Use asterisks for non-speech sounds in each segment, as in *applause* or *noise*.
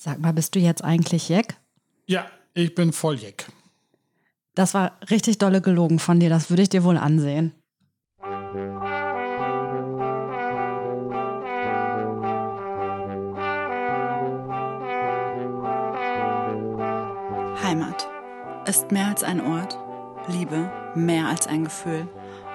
Sag mal, bist du jetzt eigentlich Jack? Ja, ich bin voll Jack. Das war richtig dolle gelogen von dir, das würde ich dir wohl ansehen. Heimat ist mehr als ein Ort, Liebe mehr als ein Gefühl.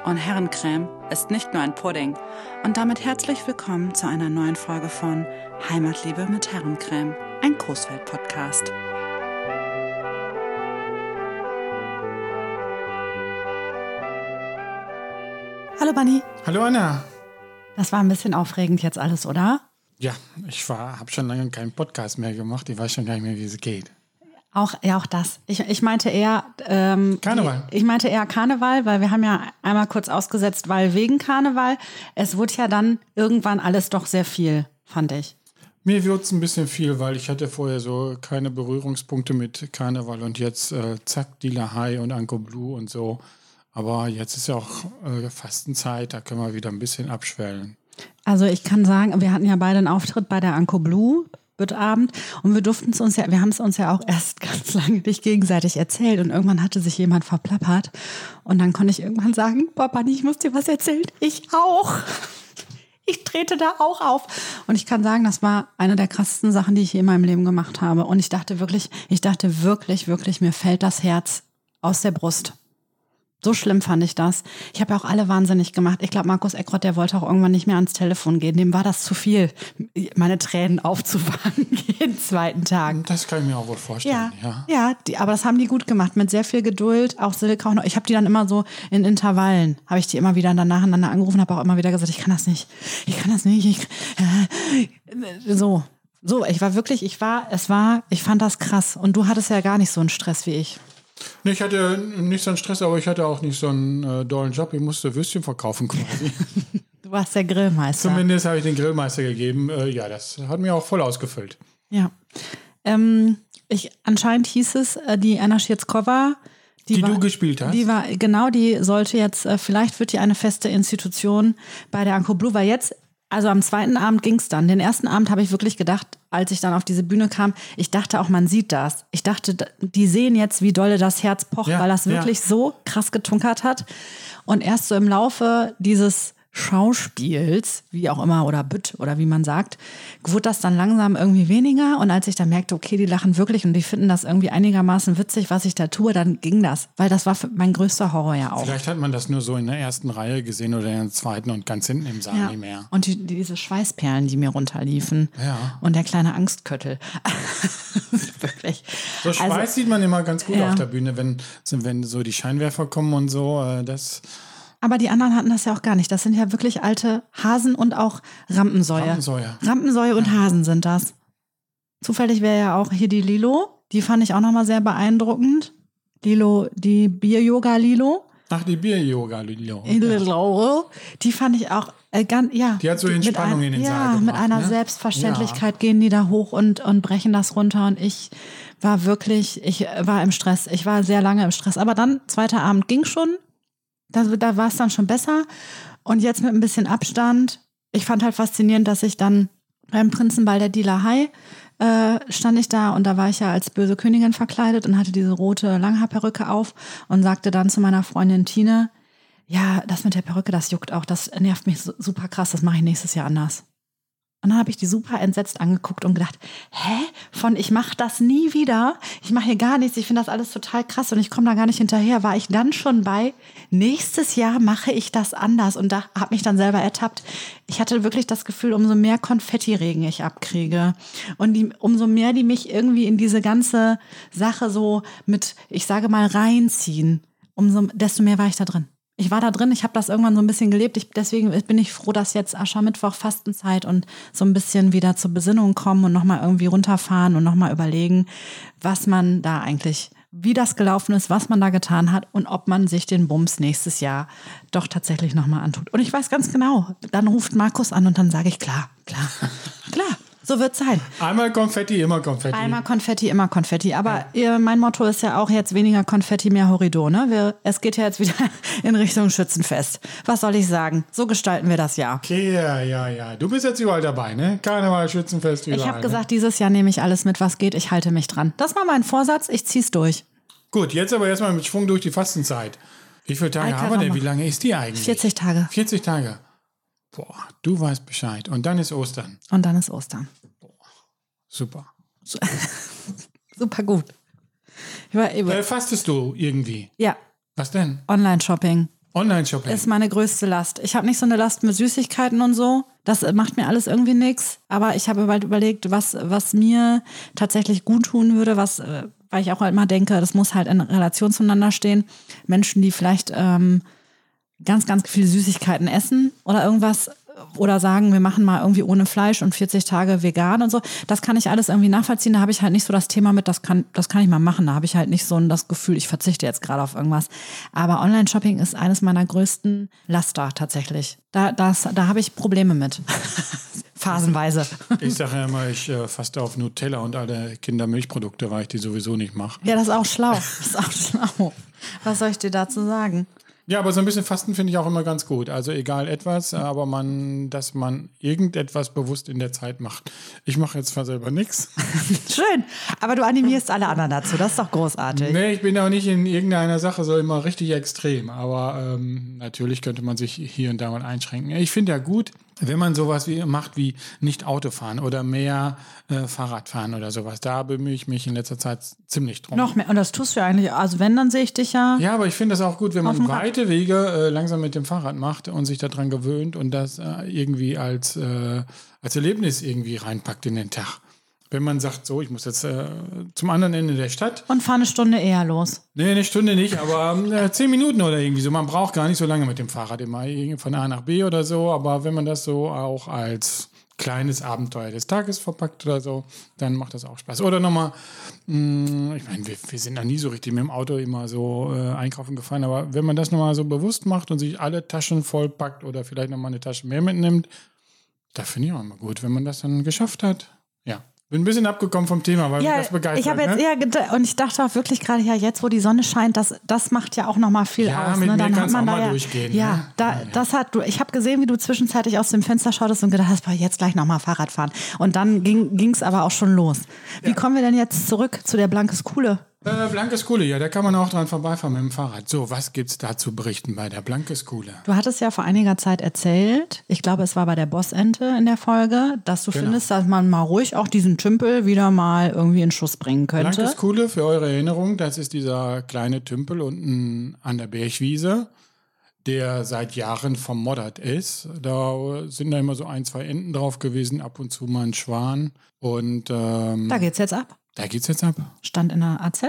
Und Herrencreme ist nicht nur ein Pudding. Und damit herzlich willkommen zu einer neuen Folge von Heimatliebe mit Herrencreme, ein Großfeld-Podcast. Hallo Bunny. Hallo Anna. Das war ein bisschen aufregend jetzt alles, oder? Ja, ich habe schon lange keinen Podcast mehr gemacht. Ich weiß schon gar nicht mehr, wie es geht. Auch, ja, auch das. Ich, ich meinte eher. Ähm, Karneval. Ich meinte eher Karneval, weil wir haben ja einmal kurz ausgesetzt, weil wegen Karneval. Es wurde ja dann irgendwann alles doch sehr viel, fand ich. Mir wird es ein bisschen viel, weil ich hatte vorher so keine Berührungspunkte mit Karneval und jetzt äh, zack, Dealer High und Anko Blue und so. Aber jetzt ist ja auch äh, Fastenzeit, da können wir wieder ein bisschen abschwellen. Also ich kann sagen, wir hatten ja beide einen Auftritt bei der Anko Blue Abend und wir durften es uns ja, wir haben es uns ja auch erst *laughs* ganz lange nicht gegenseitig erzählt und irgendwann hatte sich jemand verplappert und dann konnte ich irgendwann sagen, Papa, ich muss dir was erzählen. Ich auch. Ich trete da auch auf. Und ich kann sagen, das war eine der krassesten Sachen, die ich je in meinem Leben gemacht habe. Und ich dachte wirklich, ich dachte wirklich, wirklich, mir fällt das Herz aus der Brust. So schlimm fand ich das. Ich habe ja auch alle wahnsinnig gemacht. Ich glaube, Markus Eckrott, der wollte auch irgendwann nicht mehr ans Telefon gehen. Dem war das zu viel, meine Tränen *laughs* aufzufangen jeden zweiten Tag. Das kann ich mir auch wohl vorstellen. Ja, ja. ja die, aber das haben die gut gemacht, mit sehr viel Geduld. Auch Silke auch noch. Ich habe die dann immer so in Intervallen, habe ich die immer wieder dann nacheinander angerufen, habe auch immer wieder gesagt, ich kann das nicht, ich kann das nicht. Ich, äh, so, so. Ich war wirklich, ich war, es war, ich fand das krass. Und du hattest ja gar nicht so einen Stress wie ich. Nee, ich hatte nicht so einen Stress, aber ich hatte auch nicht so einen äh, dollen Job. Ich musste Würstchen verkaufen quasi. *laughs* du warst der Grillmeister. Zumindest habe ich den Grillmeister gegeben. Äh, ja, das hat mir auch voll ausgefüllt. Ja. Ähm, ich, anscheinend hieß es, äh, die Anna Schietzkova, die, die war, du gespielt hast? Die war, genau, die sollte jetzt, äh, vielleicht wird die eine feste Institution bei der Anko Blue, weil jetzt also am zweiten Abend ging es dann. Den ersten Abend habe ich wirklich gedacht, als ich dann auf diese Bühne kam, ich dachte auch, man sieht das. Ich dachte, die sehen jetzt, wie dolle das Herz pocht, ja, weil das wirklich ja. so krass getunkert hat. Und erst so im Laufe dieses Schauspiels, wie auch immer, oder Bütt oder wie man sagt, wurde das dann langsam irgendwie weniger. Und als ich dann merkte, okay, die lachen wirklich und die finden das irgendwie einigermaßen witzig, was ich da tue, dann ging das. Weil das war mein größter Horror ja auch. Vielleicht hat man das nur so in der ersten Reihe gesehen oder in der zweiten und ganz hinten im Saal ja. nicht mehr. Und die, diese Schweißperlen, die mir runterliefen. Ja. Und der kleine Angstköttel. *laughs* wirklich. So Schweiß also, sieht man immer ganz gut ja. auf der Bühne, wenn, wenn so die Scheinwerfer kommen und so. Äh, das aber die anderen hatten das ja auch gar nicht. Das sind ja wirklich alte Hasen und auch Rampensäue. Rampensäue. Rampensäue und Hasen sind das. Zufällig wäre ja auch hier die Lilo. Die fand ich auch nochmal sehr beeindruckend. Lilo, die Bier-Yoga-Lilo. Ach, die Bier-Yoga-Lilo. Lilo. Die fand ich auch äh, ganz, ja. Die hat so Entspannung ein, in den ja, Saal gebracht. mit einer ne? Selbstverständlichkeit ja. gehen die da hoch und, und brechen das runter. Und ich war wirklich, ich war im Stress. Ich war sehr lange im Stress. Aber dann, zweiter Abend ging schon. Da, da war es dann schon besser. Und jetzt mit ein bisschen Abstand. Ich fand halt faszinierend, dass ich dann beim Prinzenball der Dealer High äh, stand ich da und da war ich ja als böse Königin verkleidet und hatte diese rote Langhaarperücke auf und sagte dann zu meiner Freundin Tine, ja, das mit der Perücke, das juckt auch, das nervt mich super krass, das mache ich nächstes Jahr anders. Und dann habe ich die super entsetzt angeguckt und gedacht, hä? Von ich mache das nie wieder, ich mache hier gar nichts, ich finde das alles total krass und ich komme da gar nicht hinterher, war ich dann schon bei, nächstes Jahr mache ich das anders? Und da habe mich dann selber ertappt. Ich hatte wirklich das Gefühl, umso mehr Konfettiregen ich abkriege und die, umso mehr die mich irgendwie in diese ganze Sache so mit, ich sage mal, reinziehen, umso desto mehr war ich da drin ich war da drin, ich habe das irgendwann so ein bisschen gelebt. Ich, deswegen bin ich froh, dass jetzt Aschermittwoch Fastenzeit und so ein bisschen wieder zur Besinnung kommen und nochmal irgendwie runterfahren und nochmal überlegen, was man da eigentlich, wie das gelaufen ist, was man da getan hat und ob man sich den Bums nächstes Jahr doch tatsächlich nochmal antut. Und ich weiß ganz genau, dann ruft Markus an und dann sage ich, klar, klar, klar. So wird es sein. Einmal Konfetti, immer Konfetti. Einmal Konfetti, immer Konfetti. Aber ja. mein Motto ist ja auch jetzt weniger Konfetti, mehr Horridor. Ne? Wir, es geht ja jetzt wieder *laughs* in Richtung Schützenfest. Was soll ich sagen? So gestalten wir das Jahr. Okay, ja, ja, ja. Du bist jetzt überall dabei, ne? Karneval, Schützenfest, überall. Ich habe ne? gesagt, dieses Jahr nehme ich alles mit, was geht. Ich halte mich dran. Das war mein Vorsatz. Ich zieh's durch. Gut, jetzt aber erstmal mit Schwung durch die Fastenzeit. Wie viele Tage haben wir denn? Wie lange ist die eigentlich? 40 Tage. 40 Tage. Boah, du weißt Bescheid. Und dann ist Ostern. Und dann ist Ostern. Super. *laughs* Super gut. Äh, fastest du irgendwie? Ja. Was denn? Online-Shopping. Online-Shopping. Ist meine größte Last. Ich habe nicht so eine Last mit Süßigkeiten und so. Das macht mir alles irgendwie nichts. Aber ich habe bald überlegt, was, was mir tatsächlich gut tun würde, was, äh, weil ich auch immer denke, das muss halt in Relation zueinander stehen. Menschen, die vielleicht ähm, ganz, ganz viele Süßigkeiten essen oder irgendwas oder sagen, wir machen mal irgendwie ohne Fleisch und 40 Tage vegan und so. Das kann ich alles irgendwie nachvollziehen. Da habe ich halt nicht so das Thema mit, das kann, das kann ich mal machen. Da habe ich halt nicht so das Gefühl, ich verzichte jetzt gerade auf irgendwas. Aber Online-Shopping ist eines meiner größten Laster tatsächlich. Da, das, da habe ich Probleme mit. *laughs* Phasenweise. Ich sage ja immer, ich äh, faste auf Nutella und alle Kindermilchprodukte, weil ich die sowieso nicht mache. Ja, das ist auch schlau. Das ist auch schlau. Was soll ich dir dazu sagen? Ja, aber so ein bisschen Fasten finde ich auch immer ganz gut. Also egal etwas, aber man, dass man irgendetwas bewusst in der Zeit macht. Ich mache jetzt zwar selber nichts. *laughs* Schön, aber du animierst alle anderen dazu. Das ist doch großartig. Nee, ich bin auch nicht in irgendeiner Sache so immer richtig extrem. Aber ähm, natürlich könnte man sich hier und da mal einschränken. Ich finde ja gut, wenn man sowas wie, macht wie nicht Autofahren oder mehr äh, Fahrradfahren oder sowas, da bemühe ich mich in letzter Zeit ziemlich drum. Noch mehr, und das tust du ja eigentlich, also wenn, dann sehe ich dich ja. Ja, aber ich finde das auch gut, wenn man weite Wege äh, langsam mit dem Fahrrad macht und sich daran gewöhnt und das äh, irgendwie als, äh, als Erlebnis irgendwie reinpackt in den Tag wenn man sagt, so, ich muss jetzt äh, zum anderen Ende der Stadt. Und fahre eine Stunde eher los. Nee, eine Stunde nicht, aber äh, zehn Minuten oder irgendwie so. Man braucht gar nicht so lange mit dem Fahrrad immer von A nach B oder so. Aber wenn man das so auch als kleines Abenteuer des Tages verpackt oder so, dann macht das auch Spaß. Oder nochmal, mm, ich meine, wir, wir, sind da nie so richtig mit dem Auto immer so äh, einkaufen gefahren, aber wenn man das nochmal so bewusst macht und sich alle Taschen vollpackt oder vielleicht nochmal eine Tasche mehr mitnimmt, da finde ich auch immer gut, wenn man das dann geschafft hat. Bin ein bisschen abgekommen vom Thema, weil ja, mich das begeistert. Ich habe jetzt ne? eher gedacht, und ich dachte auch wirklich gerade, ja, jetzt, wo die Sonne scheint, das, das macht ja auch nochmal viel ja, aus. Mit ne? Dann hat man da ja, durchgehen. Ja, ne? da, ja, das hat du. Ich habe gesehen, wie du zwischenzeitlich aus dem Fenster schautest und gedacht hast, jetzt gleich nochmal Fahrrad fahren. Und dann ging es aber auch schon los. Wie kommen wir denn jetzt zurück zu der Blankes Kuhle? Äh, Blankes Kuhle, ja, da kann man auch dran vorbeifahren mit dem Fahrrad. So, was gibt's da zu berichten bei der Blankes Kuhle? Du hattest ja vor einiger Zeit erzählt, ich glaube, es war bei der Bossente in der Folge, dass du genau. findest, dass man mal ruhig auch diesen Tümpel wieder mal irgendwie in Schuss bringen könnte. Blankes Kuhle, für eure Erinnerung, das ist dieser kleine Tümpel unten an der Bergwiese, der seit Jahren vermoddert ist. Da sind da immer so ein, zwei Enten drauf gewesen, ab und zu mal ein Schwan. Und ähm, da geht's jetzt ab. Da geht's jetzt ab. Stand in der AZ,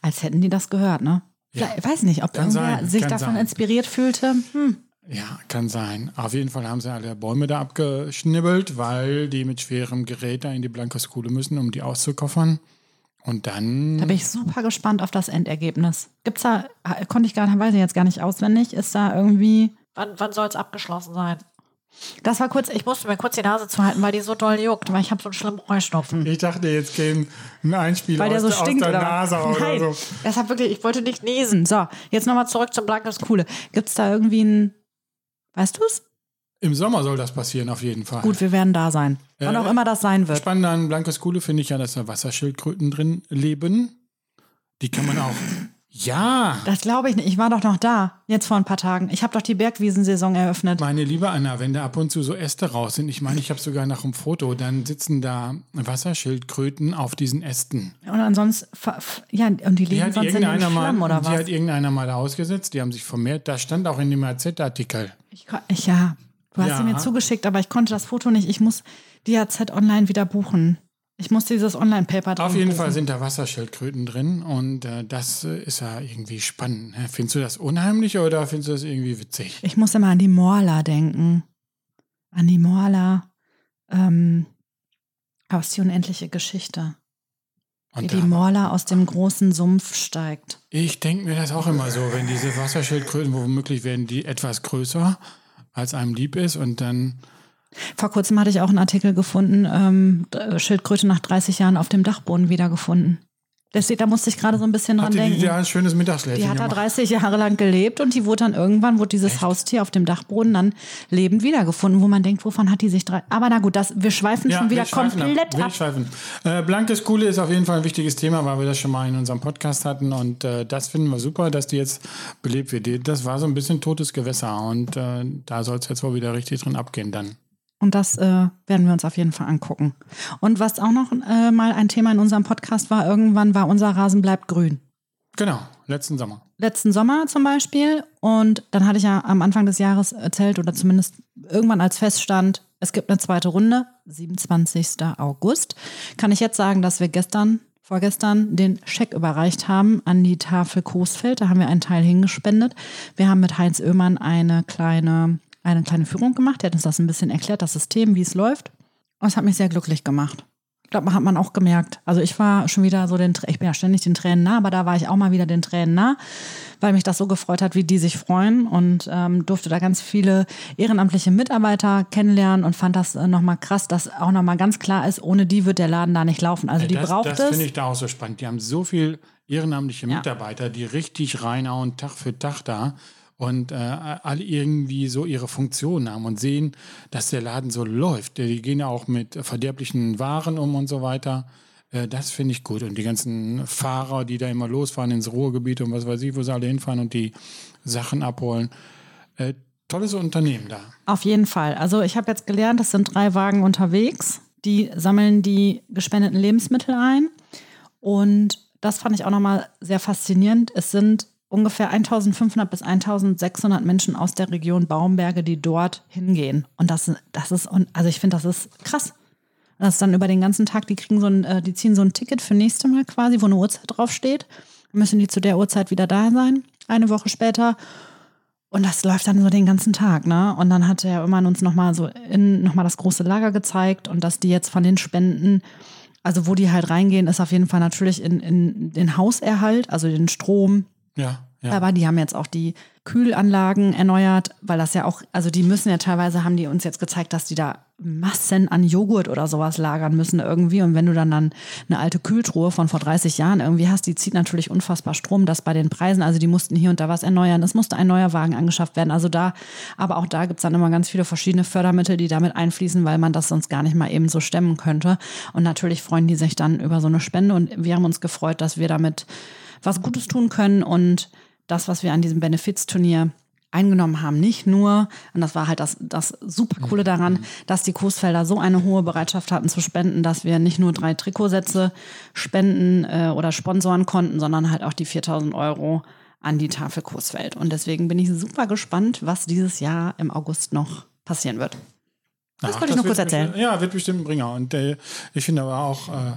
als hätten die das gehört, ne? Ja. Ich weiß nicht, ob kann irgendwer sein, sich davon sein. inspiriert fühlte. Hm. Ja, kann sein. Auf jeden Fall haben sie alle Bäume da abgeschnibbelt, weil die mit schwerem Gerät da in die Blankeskuhle müssen, um die auszukoffern. Und dann. Da bin ich super gespannt auf das Endergebnis. Gibt's da, konnte ich gar nicht, weiß ich jetzt gar nicht auswendig, ist da irgendwie. Wann, wann soll es abgeschlossen sein? Das war kurz, ich musste mir kurz die Nase zuhalten, weil die so doll juckt, weil ich habe so einen schlimmen Heuschnupfen. Ich dachte, jetzt käme ein Einspieler weil der aus, so stinkt, aus der oder? Nase oder Nein, so. Das hat wirklich, ich wollte nicht niesen. So, jetzt nochmal zurück zum Blankes Coole. Gibt es da irgendwie ein, weißt du es? Im Sommer soll das passieren, auf jeden Fall. Gut, wir werden da sein. Wann äh, auch immer das sein wird. Spannend an Blankes Kuhle finde ich ja, dass da Wasserschildkröten drin leben. Die kann man auch ja. Das glaube ich nicht. Ich war doch noch da, jetzt vor ein paar Tagen. Ich habe doch die Bergwiesensaison eröffnet. Meine liebe Anna, wenn da ab und zu so Äste raus sind, ich meine, ich habe sogar nach einem Foto, dann sitzen da Wasserschildkröten auf diesen Ästen. Und ansonsten, ja, und die liegen die sonst in den Schlamm, mal, oder was? Die hat irgendeiner mal ausgesetzt, die haben sich vermehrt. Da stand auch in dem AZ-Artikel. Ja, du hast ja. sie mir zugeschickt, aber ich konnte das Foto nicht. Ich muss die AZ online wieder buchen. Ich muss dieses Online-Paper drin Auf jeden rufen. Fall sind da Wasserschildkröten drin und äh, das äh, ist ja irgendwie spannend. Ne? Findest du das unheimlich oder findest du das irgendwie witzig? Ich muss immer an die Morla denken. An die Morla ähm, aus die unendliche Geschichte. Und Wie die Morla aus dem großen Sumpf steigt. Ich denke mir das auch immer so, wenn diese Wasserschildkröten, womöglich werden die etwas größer, als einem lieb ist und dann Vor kurzem hatte ich auch einen Artikel gefunden, ähm, Schildkröte nach 30 Jahren auf dem Dachboden wiedergefunden. Deswegen, da musste ich gerade so ein bisschen dran Hatte denken. die da ein schönes Die hat da gemacht? 30 Jahre lang gelebt und die wurde dann irgendwann, wurde dieses Haustier auf dem Dachboden dann lebend wiedergefunden, wo man denkt, wovon hat die sich drei. Aber na gut, das, wir schweifen schon wieder wir komplett Wir ab. schweifen. Äh, blankes Kuhle ist auf jeden Fall ein wichtiges Thema, weil wir das schon mal in unserem Podcast hatten. Und äh, das finden wir super, dass die jetzt belebt wird. Das war so ein bisschen totes Gewässer. Und äh, da soll es jetzt wohl wieder richtig drin abgehen dann. Und das äh, werden wir uns auf jeden Fall angucken. Und was auch noch äh, mal ein Thema in unserem Podcast war, irgendwann war unser Rasen bleibt grün. Genau, letzten Sommer. letzten Sommer zum Beispiel. Und dann hatte ich ja am Anfang des Jahres erzählt oder zumindest irgendwann als Feststand, es gibt eine zweite Runde, 27. August. Kann ich jetzt sagen, dass wir gestern, vorgestern den Scheck überreicht haben an die Tafel Coesfeld. Da haben wir einen Teil hingespendet. Wir haben mit Heinz Oehmann eine kleine, eine kleine Führung gemacht. Der hat uns das ein bisschen erklärt, das System, wie es läuft. Und es hat mich sehr glücklich gemacht. Ich glaube, hat man auch gemerkt. Also ich war schon wieder so den, ich bin ja ständig den Tränen nah, aber da war ich auch mal wieder den Tränen nah, weil mich das so gefreut hat, wie die sich freuen und ähm, durfte da ganz viele ehrenamtliche Mitarbeiter kennenlernen und fand das äh, nochmal krass, dass auch nochmal ganz klar ist, ohne die wird der Laden da nicht laufen. Also die das braucht das es. finde ich da auch so spannend. Die haben so viel ehrenamtliche Ja. Mitarbeiter, die richtig reinhauen, Tag für Tag da und äh, alle irgendwie so ihre Funktion haben und sehen, dass der Laden so läuft. Die gehen ja auch mit verderblichen Waren um und so weiter. Äh, Das finde ich gut. Und die ganzen Fahrer, die da immer losfahren ins Ruhrgebiet und was weiß ich, wo sie alle hinfahren und die Sachen abholen. Äh, Tolles Unternehmen da. Auf jeden Fall. Also ich habe jetzt gelernt, es sind drei Wagen unterwegs. Die sammeln die gespendeten Lebensmittel ein. Und das fand ich auch nochmal sehr faszinierend. Es sind ungefähr 1500 bis 1600 Menschen aus der Region Baumberge, die dort hingehen. Und das, das ist, also ich finde, das ist krass. Das ist dann über den ganzen Tag, die kriegen so ein, äh, die ziehen so ein Ticket für nächste Mal quasi, wo eine Uhrzeit draufsteht. Dann müssen die zu der Uhrzeit wieder da sein, eine Woche später. Und das läuft dann so den ganzen Tag, ne? Und dann hat er immer uns nochmal so in nochmal das große Lager gezeigt und dass die jetzt von den Spenden, also wo die halt reingehen, ist auf jeden Fall natürlich in, in den Hauserhalt, also den Strom. Ja, ja. Aber die haben jetzt auch die Kühlanlagen erneuert, weil das ja auch, also die müssen ja teilweise, haben die uns jetzt gezeigt, dass die da Massen an Joghurt oder sowas lagern müssen irgendwie. Und wenn du dann, dann eine alte Kühltruhe von vor 30 Jahren irgendwie hast, die zieht natürlich unfassbar Strom, das bei den Preisen. Also die mussten hier und da was erneuern. Es musste ein neuer Wagen angeschafft werden. Also da, aber auch da gibt's dann immer ganz viele verschiedene Fördermittel, die damit einfließen, weil man das sonst gar nicht mal eben so stemmen könnte. Und natürlich freuen die sich dann über so eine Spende. Und wir haben uns gefreut, dass wir damit was Gutes tun können und das, was wir an diesem Benefizturnier eingenommen haben, nicht nur, und das war halt das, das super coole daran, dass die Coesfelder so eine hohe Bereitschaft hatten zu spenden, dass wir nicht nur drei Trikotsätze spenden äh, oder sponsoren konnten, sondern halt auch die 4000 Euro an die Tafel Coesfeld. Und deswegen bin ich super gespannt, was dieses Jahr im August noch passieren wird. Das Ach, wollte ich nur wird kurz erzählen. bestimmt- Ja, wird bestimmt ein Bringer. Und äh, ich finde aber auch äh,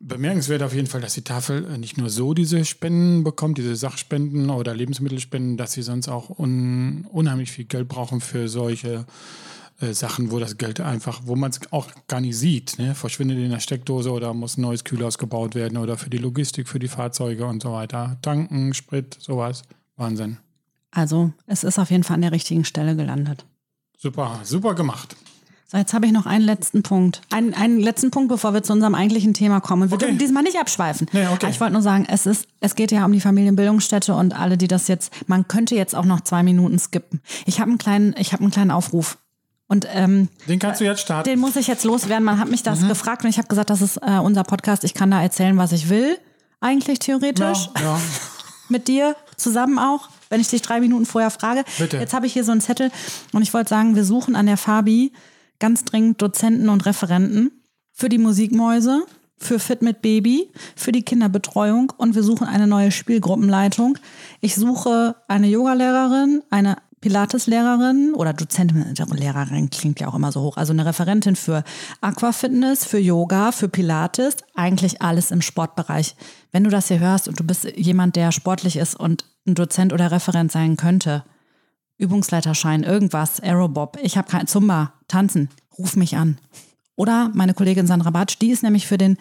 bemerkenswert auf jeden Fall, dass die Tafel äh, nicht nur so diese Spenden bekommt, diese Sachspenden oder Lebensmittelspenden, dass sie sonst auch un unheimlich viel Geld brauchen für solche äh, Sachen, wo das Geld einfach, wo man es auch gar nicht sieht, ne? verschwindet in der Steckdose oder muss ein neues Kühlhaus gebaut werden oder für die Logistik, für die Fahrzeuge und so weiter. Tanken, Sprit, sowas. Wahnsinn. Also es ist auf jeden Fall an der richtigen Stelle gelandet. Super, super gemacht. So, jetzt habe ich noch einen letzten Punkt. Einen, einen letzten Punkt, bevor wir zu unserem eigentlichen Thema kommen. Wir Okay. dürfen diesmal nicht abschweifen. Nee, okay. Ich wollte nur sagen, es ist, es geht ja um die Familienbildungsstätte und alle, die das jetzt, man könnte jetzt auch noch zwei Minuten skippen. Ich habe einen kleinen, ich habe einen kleinen Aufruf. Und ähm, Den kannst du jetzt starten. den muss ich jetzt loswerden. Man hat mich Mhm. das gefragt und ich habe gesagt, das ist äh, unser Podcast. Ich kann da erzählen, was ich will. Eigentlich theoretisch. ja, ja. *laughs* Mit dir zusammen auch, wenn ich dich drei Minuten vorher frage. Bitte. Jetzt habe ich hier so einen Zettel und ich wollte sagen, wir suchen an der Fabi ganz dringend Dozenten und Referenten für die Musikmäuse, für Fit mit Baby, für die Kinderbetreuung und wir suchen eine neue Spielgruppenleitung. Ich suche eine Yogalehrerin, eine Pilateslehrerin oder Dozentin, Lehrerin klingt ja auch immer so hoch, also eine Referentin für Aquafitness, für Yoga, für Pilates, eigentlich alles im Sportbereich. Wenn du das hier hörst und du bist jemand, der sportlich ist und ein Dozent oder Referent sein könnte, Übungsleiterschein, irgendwas, Aerobob, ich habe kein Zumba, tanzen, ruf mich an. Oder meine Kollegin Sandra Batsch, die ist nämlich für den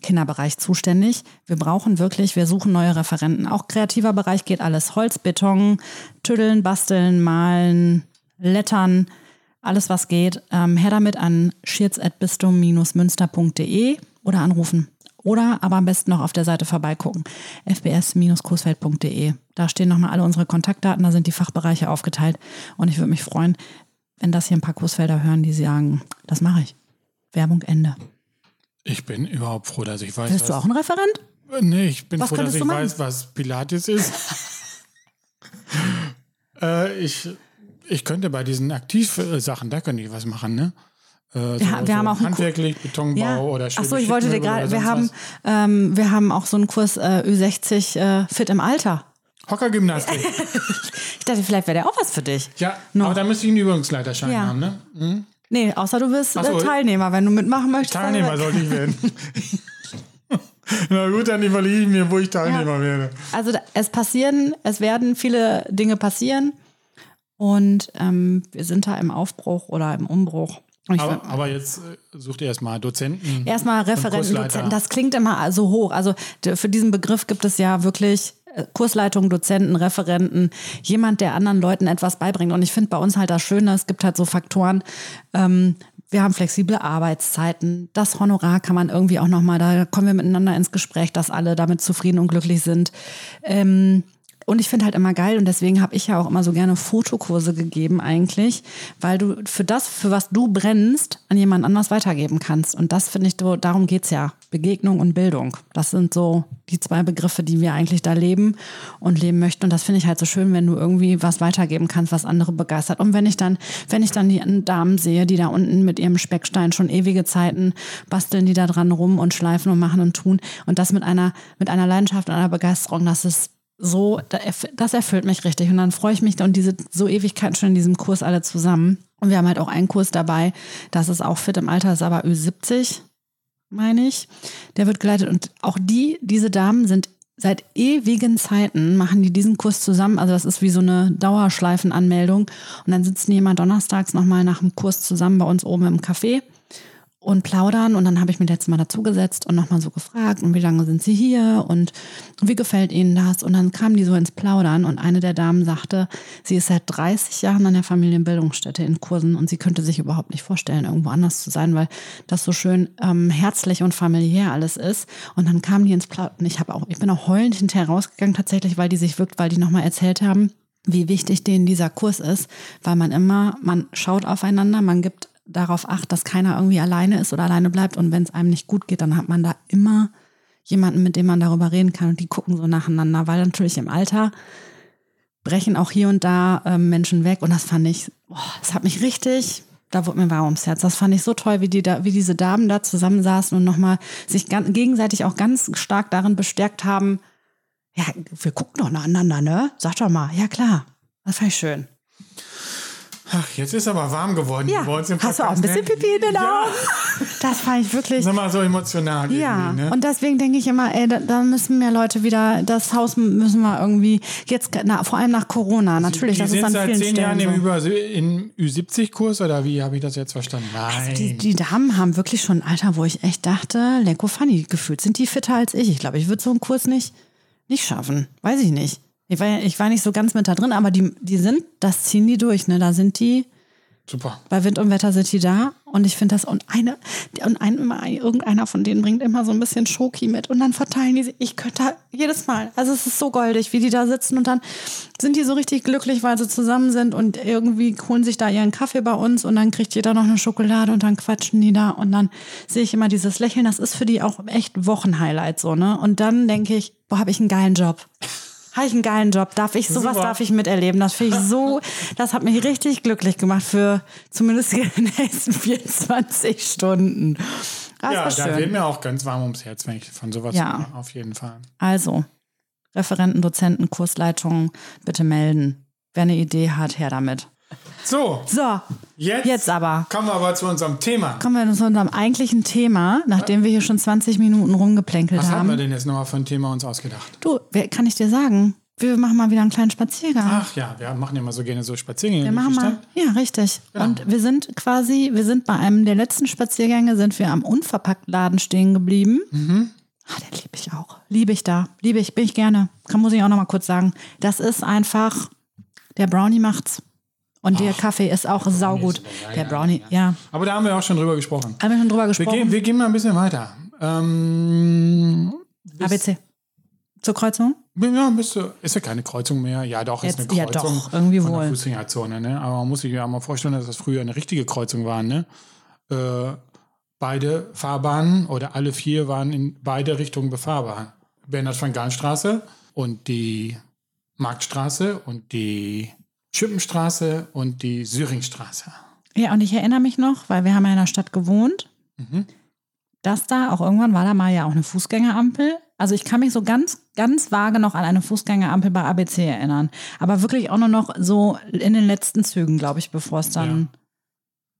Kinderbereich zuständig. Wir brauchen wirklich, wir suchen neue Referenten. Auch kreativer Bereich geht alles. Holz, Beton, Tüddeln, Basteln, Malen, Lettern. alles was geht. Ähm, her damit an schirz.bistum-münster.de oder anrufen. Oder aber am besten noch auf der Seite vorbeigucken. fbs-coesfeld.de. Da stehen nochmal alle unsere Kontaktdaten, da sind die Fachbereiche aufgeteilt. Und ich würde mich freuen, wenn das hier ein paar Coesfelder hören, die sagen, das mache ich. Werbung Ende. Ich bin überhaupt froh, dass ich weiß. Bist du auch ein Referent? Äh, Nee, ich bin Was froh, dass ich weiß, was Pilates ist. *laughs* äh, ich, ich könnte bei diesen Aktivsachen, da könnte ich was machen, ne? Äh, Ja, wir haben auch handwerklich Betonbau oder Ach so, ich wollte dir gerade, oder wir haben, ähm, wir haben auch so einen Kurs äh, Ü60 äh, fit im Alter. Hockergymnastik. *laughs* Ich dachte, vielleicht wäre der auch was für dich. ja, No. aber da müsste ich einen Übungsleiterschein Ja. haben, ne? Hm? Nee, außer du bist Ach so. äh, Teilnehmer, wenn du mitmachen möchtest. Teilnehmer sollte ich werden. *laughs* Na gut, dann überlege ich mir, wo ich Teilnehmer werde. Also es passieren, es werden viele Dinge passieren und ähm, wir sind da im Aufbruch oder im Umbruch. Aber, aber jetzt äh, sucht ihr erstmal Dozenten. Erstmal Referenten. Dozenten, das klingt immer so hoch. Also für diesen Begriff gibt es ja wirklich äh, Kursleitung, Dozenten, Referenten, jemand, der anderen Leuten etwas beibringt. Und ich finde bei uns halt das Schöne, es gibt halt so Faktoren, ähm, wir haben flexible Arbeitszeiten, das Honorar kann man irgendwie auch nochmal, da kommen wir miteinander ins Gespräch, dass alle damit zufrieden und glücklich sind. Ähm, und ich finde halt immer geil und deswegen habe ich ja auch immer so gerne Fotokurse gegeben eigentlich, weil du für das, für was du brennst, an jemand anders weitergeben kannst. Und das finde ich, darum geht's ja. Begegnung und Bildung. Das sind so die zwei Begriffe, die wir eigentlich da leben und leben möchten. Und das finde ich halt so schön, wenn du irgendwie was weitergeben kannst, was andere begeistert. Und wenn ich dann, wenn ich dann die Damen sehe, die da unten mit ihrem Speckstein schon ewige Zeiten basteln, die da dran rum und schleifen und machen und tun. Und das mit einer, mit einer Leidenschaft und einer Begeisterung, das ist so, das erfüllt mich richtig. Und dann freue ich mich, und diese so Ewigkeiten schon in diesem Kurs alle zusammen. Und wir haben halt auch einen Kurs dabei, das ist auch fit im Alter, ist aber Ü70, meine ich. Der wird geleitet. Und auch die, diese Damen sind seit ewigen Zeiten, machen die diesen Kurs zusammen. Also das ist wie so eine Dauerschleifenanmeldung. Und dann sitzen die immer donnerstags nochmal nach dem Kurs zusammen bei uns oben im Café und plaudern. Und dann habe ich mich letztes Mal dazugesetzt und nochmal so gefragt, und wie lange sind Sie hier und wie gefällt Ihnen das? Und dann kamen die so ins Plaudern und eine der Damen sagte, sie ist seit 30 Jahren an der Familienbildungsstätte in Kursen und sie könnte sich überhaupt nicht vorstellen, irgendwo anders zu sein, weil das so schön ähm, herzlich und familiär alles ist. Und dann kamen die ins Plaudern. Ich habe auch, ich bin auch heulend hinterher rausgegangen tatsächlich, weil die sich wirkt, weil die nochmal erzählt haben, wie wichtig denen dieser Kurs ist, weil man immer, man schaut aufeinander, man gibt darauf acht, dass keiner irgendwie alleine ist oder alleine bleibt. Und wenn es einem nicht gut geht, dann hat man da immer jemanden, mit dem man darüber reden kann. Und die gucken so nacheinander, weil natürlich im Alter brechen auch hier und da ähm, Menschen weg. Und das fand ich, boah, das hat mich richtig, da wurde mir warm ums Herz. Das fand ich so toll, wie, die da, wie diese Damen da zusammensaßen und nochmal sich ganz, gegenseitig auch ganz stark darin bestärkt haben, ja, wir gucken doch nacheinander, ne? Sag doch mal, ja klar. Das fand ich schön. Ach, jetzt ist aber warm geworden Ja, bei uns im hast du auch ein bisschen ne? Pipi in den Ja. Augen? Das fand ich wirklich. Sag mal so emotional Ja, ne? und deswegen denke ich immer, ey, da, da müssen mehr Leute wieder, das Haus müssen wir irgendwie, jetzt, na, vor allem nach Corona, natürlich, die das ist sind an seit vielen zehn Jahren im, so. Im Ü70-Kurs oder wie habe ich das jetzt verstanden? Nein. Also die, die Damen haben wirklich schon ein Alter, wo ich echt dachte, Lecko funny, gefühlt sind die fitter als ich. Ich glaube, ich würde so einen Kurs nicht, nicht schaffen. Weiß ich nicht. Ich war, ich war nicht so ganz mit da drin, aber die, die sind, das ziehen die durch, ne? Da sind die, Super. bei Wind und Wetter sind die da und ich finde das und eine und ein, immer, irgendeiner von denen bringt immer so ein bisschen Schoki mit und dann verteilen die sich. Ich könnte da jedes Mal, also es ist so goldig, wie die da sitzen und dann sind die so richtig glücklich, weil sie zusammen sind und irgendwie holen sich da ihren Kaffee bei uns und dann kriegt jeder noch eine Schokolade und dann quatschen die da und dann sehe ich immer dieses Lächeln. Das ist für die auch echt Wochenhighlight so ne und dann denke ich, boah, habe ich einen geilen Job. Habe ich einen geilen Job? Darf ich, sowas Super. darf ich miterleben. Das finde ich so, *laughs* das hat mich richtig glücklich gemacht für zumindest die *laughs* nächsten 24 Stunden. Das ja, da schön. wird mir auch ganz warm ums Herz, wenn ich von sowas Ja. auf jeden Fall. Also, Referenten, Dozenten, Kursleitungen, bitte melden. Wer eine Idee hat, her damit. So, So, jetzt, jetzt aber. kommen wir aber zu unserem Thema. Kommen wir zu unserem eigentlichen Thema, nachdem wir hier schon 20 Minuten rumgeplänkelt Was haben haben. wir denn jetzt noch für ein Thema uns ausgedacht? Du, wer, kann ich dir sagen? Wir machen mal wieder einen kleinen Spaziergang. Ach ja, wir machen ja immer so gerne so Spaziergänge. Wir durch machen mal, ja, richtig. Und wir sind quasi, wir sind bei einem der letzten Spaziergänge, sind wir am Unverpacktladen stehen geblieben. Ah, den liebe ich auch. Liebe ich da. Liebe ich, bin ich gerne. Kann, muss ich auch noch mal kurz sagen. Das ist einfach, der Brownie macht's. Und der Kaffee ist auch saugut. Ja, der ja, Brownie, ja. Aber da haben wir auch schon drüber gesprochen. Haben wir schon drüber Wir gesprochen? gehen, wir gehen mal ein bisschen weiter. Ähm, ABC. Zur Kreuzung? ja, du, ist ja keine Kreuzung mehr. Ja, doch, ist Jetzt- eine ja, Kreuzung. doch, irgendwie von der wohl. Fußgängerzone, ne? Aber man muss sich ja mal vorstellen, dass das früher eine richtige Kreuzung war, ne? Äh, beide Fahrbahnen oder alle vier waren in beide Richtungen befahrbar. Bernhard van Gahnstraße und die Marktstraße und die Schippenstraße und die Syringstraße. Ja, und ich erinnere mich noch, weil wir haben ja in der Stadt gewohnt, Mhm. dass da auch irgendwann war da mal ja auch eine Fußgängerampel. Also ich kann mich so ganz, ganz vage noch an eine Fußgängerampel bei ABC erinnern. Aber wirklich auch nur noch so in den letzten Zügen, glaube ich, bevor es dann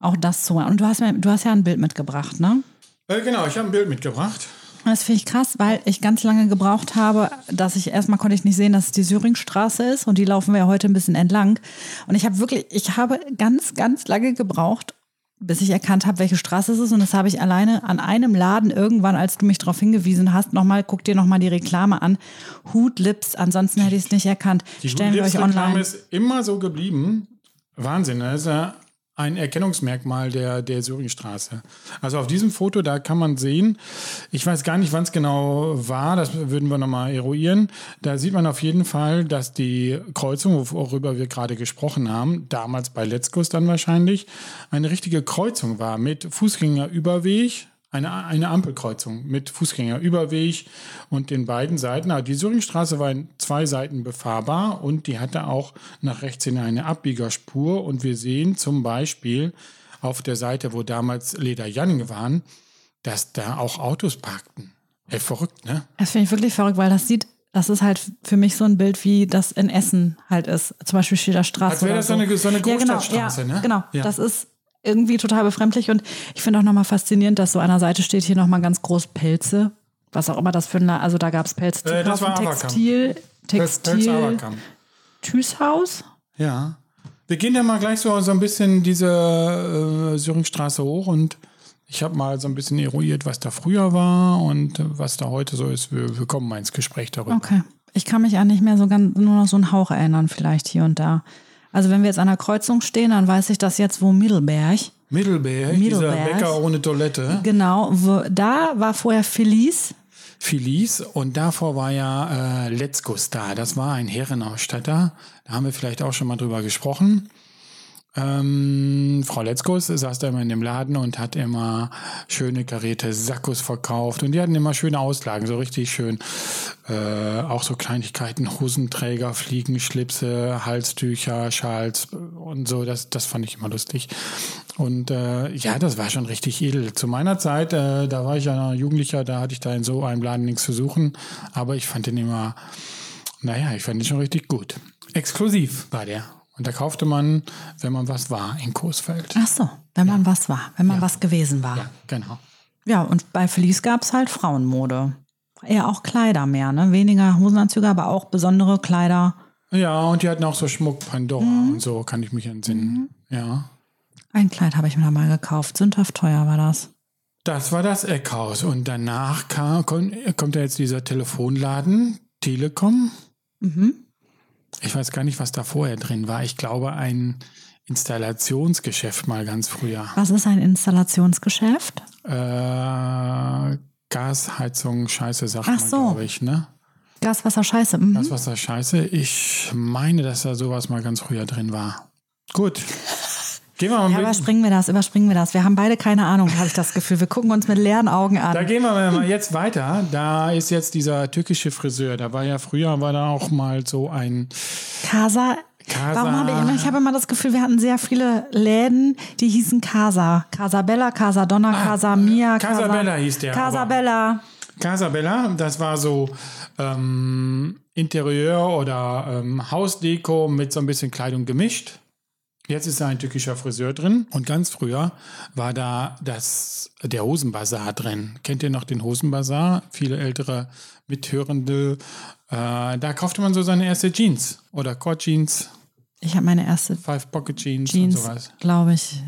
auch das war. Und du hast, du hast ja ein Bild mitgebracht, ne? Äh, genau, ich habe ein Bild mitgebracht. Das finde ich krass, weil ich ganz lange gebraucht habe, dass ich erstmal konnte ich nicht sehen, dass es die Syringstraße ist und die laufen wir ja heute ein bisschen entlang. Und ich habe wirklich, ich habe ganz, ganz lange gebraucht, bis ich erkannt habe, welche Straße es ist. Und das habe ich alleine an einem Laden irgendwann, als du mich darauf hingewiesen hast, nochmal, guck dir nochmal die Reklame an. Hut Lips, ansonsten hätte ich es nicht erkannt. Die Stellen wir euch online. Reklame ist immer so geblieben. Wahnsinn, das ist ja ein Erkennungsmerkmal der, der Syringstraße. Also auf diesem Foto, da kann man sehen, ich weiß gar nicht, wann es genau war, das würden wir nochmal eruieren. Da sieht man auf jeden Fall, dass die Kreuzung, worüber wir gerade gesprochen haben, damals bei Letzkus dann wahrscheinlich, eine richtige Kreuzung war mit Fußgängerüberweg, eine, eine Ampelkreuzung mit Fußgängerüberweg und den beiden Seiten. Aber die Syringstraße war in zwei Seiten befahrbar und die hatte auch nach rechts hin eine Abbiegerspur. Und wir sehen zum Beispiel auf der Seite, wo damals Leder Janning waren, dass da auch Autos parkten. Ey, verrückt, ne? Das finde ich wirklich verrückt, weil das sieht, das ist halt für mich so ein Bild, wie das in Essen halt ist. Zum Beispiel Schilder Straße. Als wäre das so eine- so eine Ja, genau, Großstadtstraße, ja, ne? Genau, Ja. das ist irgendwie total befremdlich und ich finde auch nochmal faszinierend, dass so an der Seite steht hier nochmal ganz groß Pelze. Was auch immer das für ein, also da gab es Pelze zu Äh, das war. Textil, Textil. Tüßhaus. Ja. Wir gehen dann mal gleich so, so ein bisschen diese äh, Syringstraße hoch und ich habe mal so ein bisschen eruiert, was da früher war und was da heute so ist. Wir, wir kommen mal ins Gespräch darüber. Okay. Ich kann mich an nicht mehr so ganz, nur noch so einen Hauch erinnern, vielleicht hier und da. Also wenn wir jetzt an der Kreuzung stehen, dann weiß ich, dass jetzt wo Mittelberg, Mittelberg, Mittelberg. dieser Bäcker ohne Toilette, genau, wo, da war vorher Felice. Felice und davor war ja äh, Letzkus da. Das war ein Herrenausstatter. Da haben wir vielleicht auch schon mal drüber gesprochen. Ähm, Frau Letzkus saß da immer in dem Laden und hat immer schöne karierte Sakkos verkauft und die hatten immer schöne Auslagen, so richtig schön. Äh, auch so Kleinigkeiten, Hosenträger, Fliegenschlipse, Halstücher, Schals und so. Das, das fand ich immer lustig. Und äh, ja, das war schon richtig edel. Zu meiner Zeit, äh, da war ich ja noch Jugendlicher, da hatte ich da in so einem Laden nichts zu suchen. Aber ich fand den immer, naja, ich fand den schon richtig gut. Exklusiv war der. Und da kaufte man, wenn man was war, in Coesfeld. Ach so, wenn man was war, wenn man was gewesen war. Ja, genau. Ja, und bei Felice gab es halt Frauenmode. Eher auch Kleider mehr, ne? Weniger Hosenanzüge, aber auch besondere Kleider. Ja, und die hatten auch so Schmuck, Pandora Mhm. und so, kann ich mich entsinnen. Ja. Ein Kleid habe ich mir da mal gekauft. Sündhaft teuer war das. Das war das Eckhaus. Und danach kam, kommt ja jetzt dieser Telefonladen, Telekom. Mhm. Ich weiß gar nicht, was da vorher drin war. Ich glaube, ein Installationsgeschäft mal ganz früher. Was ist ein Installationsgeschäft? Äh, Gasheizung, scheiße Sache, Ach so. glaube ich, ne? Gas, Wasser, Scheiße. Mhm. Da scheiße. Ich meine, dass da sowas mal ganz früher drin war. Gut. Gehen wir mal Ja, überspringen wir das, überspringen wir das. Wir haben beide keine Ahnung, habe ich das Gefühl. Wir gucken uns mit leeren Augen Da an. gehen wir mal jetzt weiter. Da ist jetzt dieser türkische Friseur. Da war ja früher, war da auch mal so ein Casa. Casa. Warum habe ich immer, ich habe immer das Gefühl, wir hatten sehr viele Läden, die hießen Casa. Casa Bella, Casa Donna, Casa Mia. Casa, Ah, Casabella hieß der, Casa Bella. Casabella. Das war so ähm, Interieur oder ähm, Hausdeko mit so ein bisschen Kleidung gemischt. Jetzt ist da ein türkischer Friseur drin. Und ganz früher war da das, der Hosenbazar drin. Kennt ihr noch den Hosenbazar? Viele ältere Mithörende. Äh, da kaufte man so seine erste Jeans oder Cord Jeans, Ich habe meine erste Five Pocket Jeans, Jeans, und sowas. glaube ich.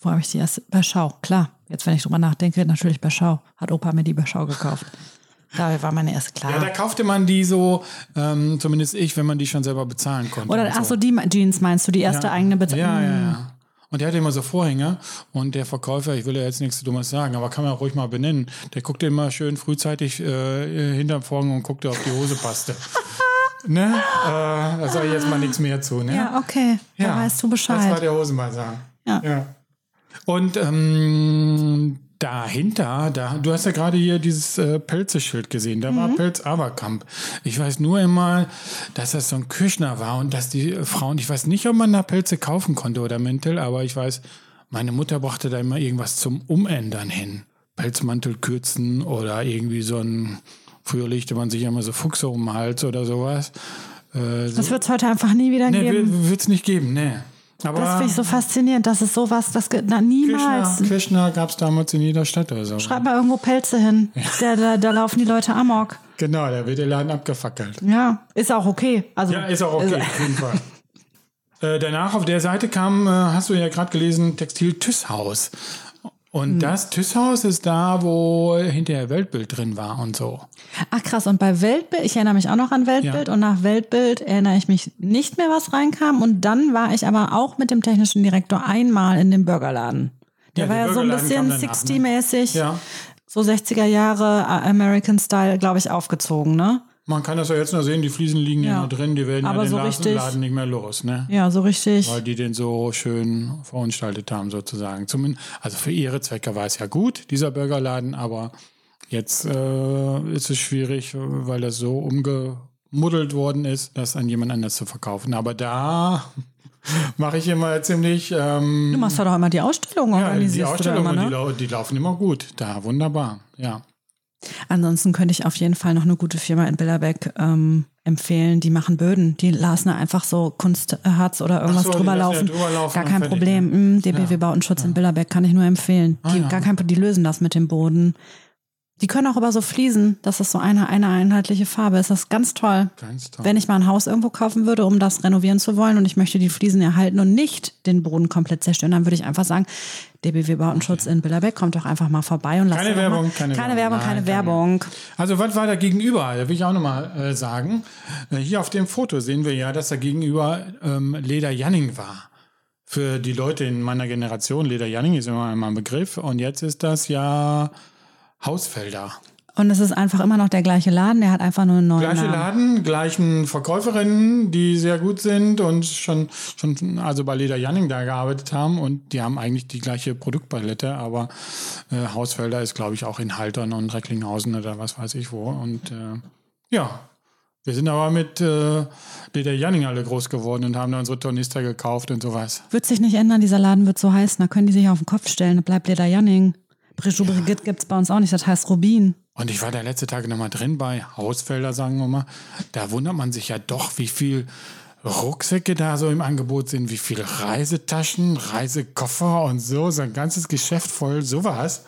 Wo habe ich die erste? Bei Schau, klar. Jetzt, wenn ich drüber nachdenke, natürlich bei Schau. Hat Opa mir die bei Schau gekauft. Da war meine erste klar. Ja, da kaufte man die so, ähm, zumindest ich, wenn man die schon selber bezahlen konnte. Oder ach so, die Jeans meinst du, die erste ja. eigene Bezahlung? Ja, ja, ja. Und der hatte immer so Vorhänge und der Verkäufer, ich will ja jetzt nichts Dummes sagen, aber kann man ruhig mal benennen, der guckte immer schön frühzeitig äh, hinterm Vorhang und guckte, ob die Hose passte. *laughs* ne? Äh, da sage ich jetzt mal nichts mehr zu. Ne? Ja, okay. Da Ja, weißt du Bescheid. Das war der Hosenbasar. Ja. ja. Und ähm, dahinter, da, du hast ja gerade hier dieses äh, Pelzeschild gesehen, da Mhm. war Pelz Aberkamp. Ich weiß nur immer, dass das so ein Küchner war und dass die Frauen, ich weiß nicht, ob man da Pelze kaufen konnte oder Mäntel, aber ich weiß, meine Mutter brachte da immer irgendwas zum Umändern hin. Pelzmantel kürzen oder irgendwie so ein, früher legte man sich immer so Fuchse um den Hals oder sowas. Äh, so, das wird es heute einfach nie wieder nee, geben. wird es nicht geben, ne. Aber Das finde ich so faszinierend, dass es sowas, das na, niemals. Kirchner, Kirchner gab es damals in jeder Stadt oder so. Schreib mal irgendwo Pelze hin. Da, da, da laufen die Leute amok. Genau, da wird der Laden abgefackelt. Ja, ist auch okay. Also, Ja, ist auch okay, auf jeden Fall. *laughs* Äh, danach auf der Seite kam, äh, hast du ja gerade gelesen, Textil Tüsshaus. Und das Tüsshaus ist da, wo hinterher Weltbild drin war und so. Ach krass, und bei Weltbild, ich erinnere mich auch noch an Weltbild Ja. und nach Weltbild erinnere ich mich nicht mehr, was reinkam. Und dann war ich aber auch mit dem technischen Direktor einmal in dem Burgerladen. Der Ja, war der ja so ein bisschen kam danach, ne? 60-mäßig, Ja. so 60er Jahre American Style, glaube ich, aufgezogen, ne? Man kann das ja jetzt noch sehen, die Fliesen liegen ja, noch drin, die werden Aber ja den so Laden- richtig- Laden nicht mehr los, ne? Ja, so richtig. Weil die den so schön verunstaltet haben, sozusagen. Zumindest, also für ihre Zwecke war es ja gut, dieser Burgerladen, aber jetzt äh, ist es schwierig, weil das so umgemuddelt worden ist, das an jemand anders zu verkaufen. Aber da *laughs* mache ich immer ziemlich. Ähm, Du machst ja doch immer die Ausstellung, ja, die Ausstellungen, immer, die, ne? lau die laufen immer gut. Da, wunderbar. Ja. Ansonsten könnte ich auf jeden Fall noch eine gute Firma in Billerbeck ähm, empfehlen. Die machen Böden. Die lassen da einfach so Kunstharz oder irgendwas so, drüber lassen ja laufen. drüber laufen Gar kein Problem. Mm, DBW Bautenschutz in Billerbeck kann ich nur empfehlen. Die, Ah, ja. gar kein, die lösen das mit dem Boden. Die können auch über so Fliesen, dass das so eine, eine einheitliche Farbe ist. Das ist ganz toll. Ganz toll. Wenn ich mal ein Haus irgendwo kaufen würde, um das renovieren zu wollen und ich möchte die Fliesen erhalten und nicht den Boden komplett zerstören, dann würde ich einfach sagen, DBW Bautenschutz in Billerbeck, kommt doch einfach mal vorbei und lasst Keine Werbung, keine keine Werbung. Werbung, Nein, keine keine Werbung. Also was war da gegenüber? Da will ich auch nochmal äh, sagen. Äh, hier auf dem Foto sehen wir ja, dass da gegenüber ähm, Leder Janning war. Für die Leute in meiner Generation, Leder Janning ist immer mal ein Begriff. Und jetzt ist das ja Hausfelder. Und es ist einfach immer noch der gleiche Laden, der hat einfach nur einen neuen Gleiche Namen. Laden, gleichen Verkäuferinnen, die sehr gut sind und schon, schon also bei Leder Janning da gearbeitet haben und die haben eigentlich die gleiche Produktpalette, aber äh, Hausfelder ist, glaube ich, auch in Haltern und Recklinghausen oder was weiß ich wo. Und äh, ja, wir sind aber mit äh, Leder Janning alle groß geworden und haben da unsere Tornister gekauft und sowas. Wird sich nicht ändern, dieser Laden wird so heißen, da können die sich auf den Kopf stellen, da bleibt Leder Janning. Brigitte Brigitte gibt es bei uns auch nicht, das heißt Rubin. Und ich war da letzte Tage nochmal drin bei Hausfelder, sagen wir mal. Da wundert man sich ja doch, wie viel Rucksäcke da so im Angebot sind, wie viele Reisetaschen, Reisekoffer und so. So ein ganzes Geschäft voll sowas.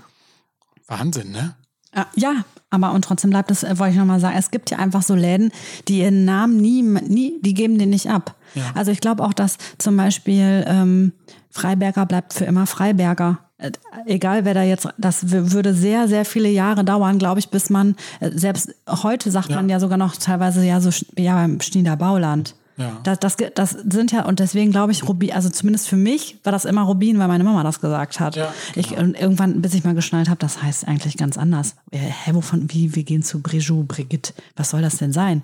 Wahnsinn, ne? Ah, Ja, aber und trotzdem bleibt es, äh, wollte ich nochmal sagen, es gibt ja einfach so Läden, die ihren Namen nie, nie die geben den nicht ab. Ja. Also ich glaube auch, dass zum Beispiel ähm, Freiberger bleibt für immer Freiberger. Egal wer da jetzt, das würde sehr, sehr viele Jahre dauern, glaube ich, bis man, äh, selbst heute sagt Ja. man ja sogar noch teilweise ja so, ja beim Schnieder Bauland. Ja. Das, das, das sind ja, und deswegen glaube ich, Rubin, also zumindest für mich war das immer Rubin, weil meine Mama das gesagt hat. Ja, ich, und irgendwann, bis ich mal geschnallt habe, das heißt eigentlich ganz anders. Äh, Hä, wovon, wie, wir gehen zu Brigitte, Brigitte, was soll das denn sein?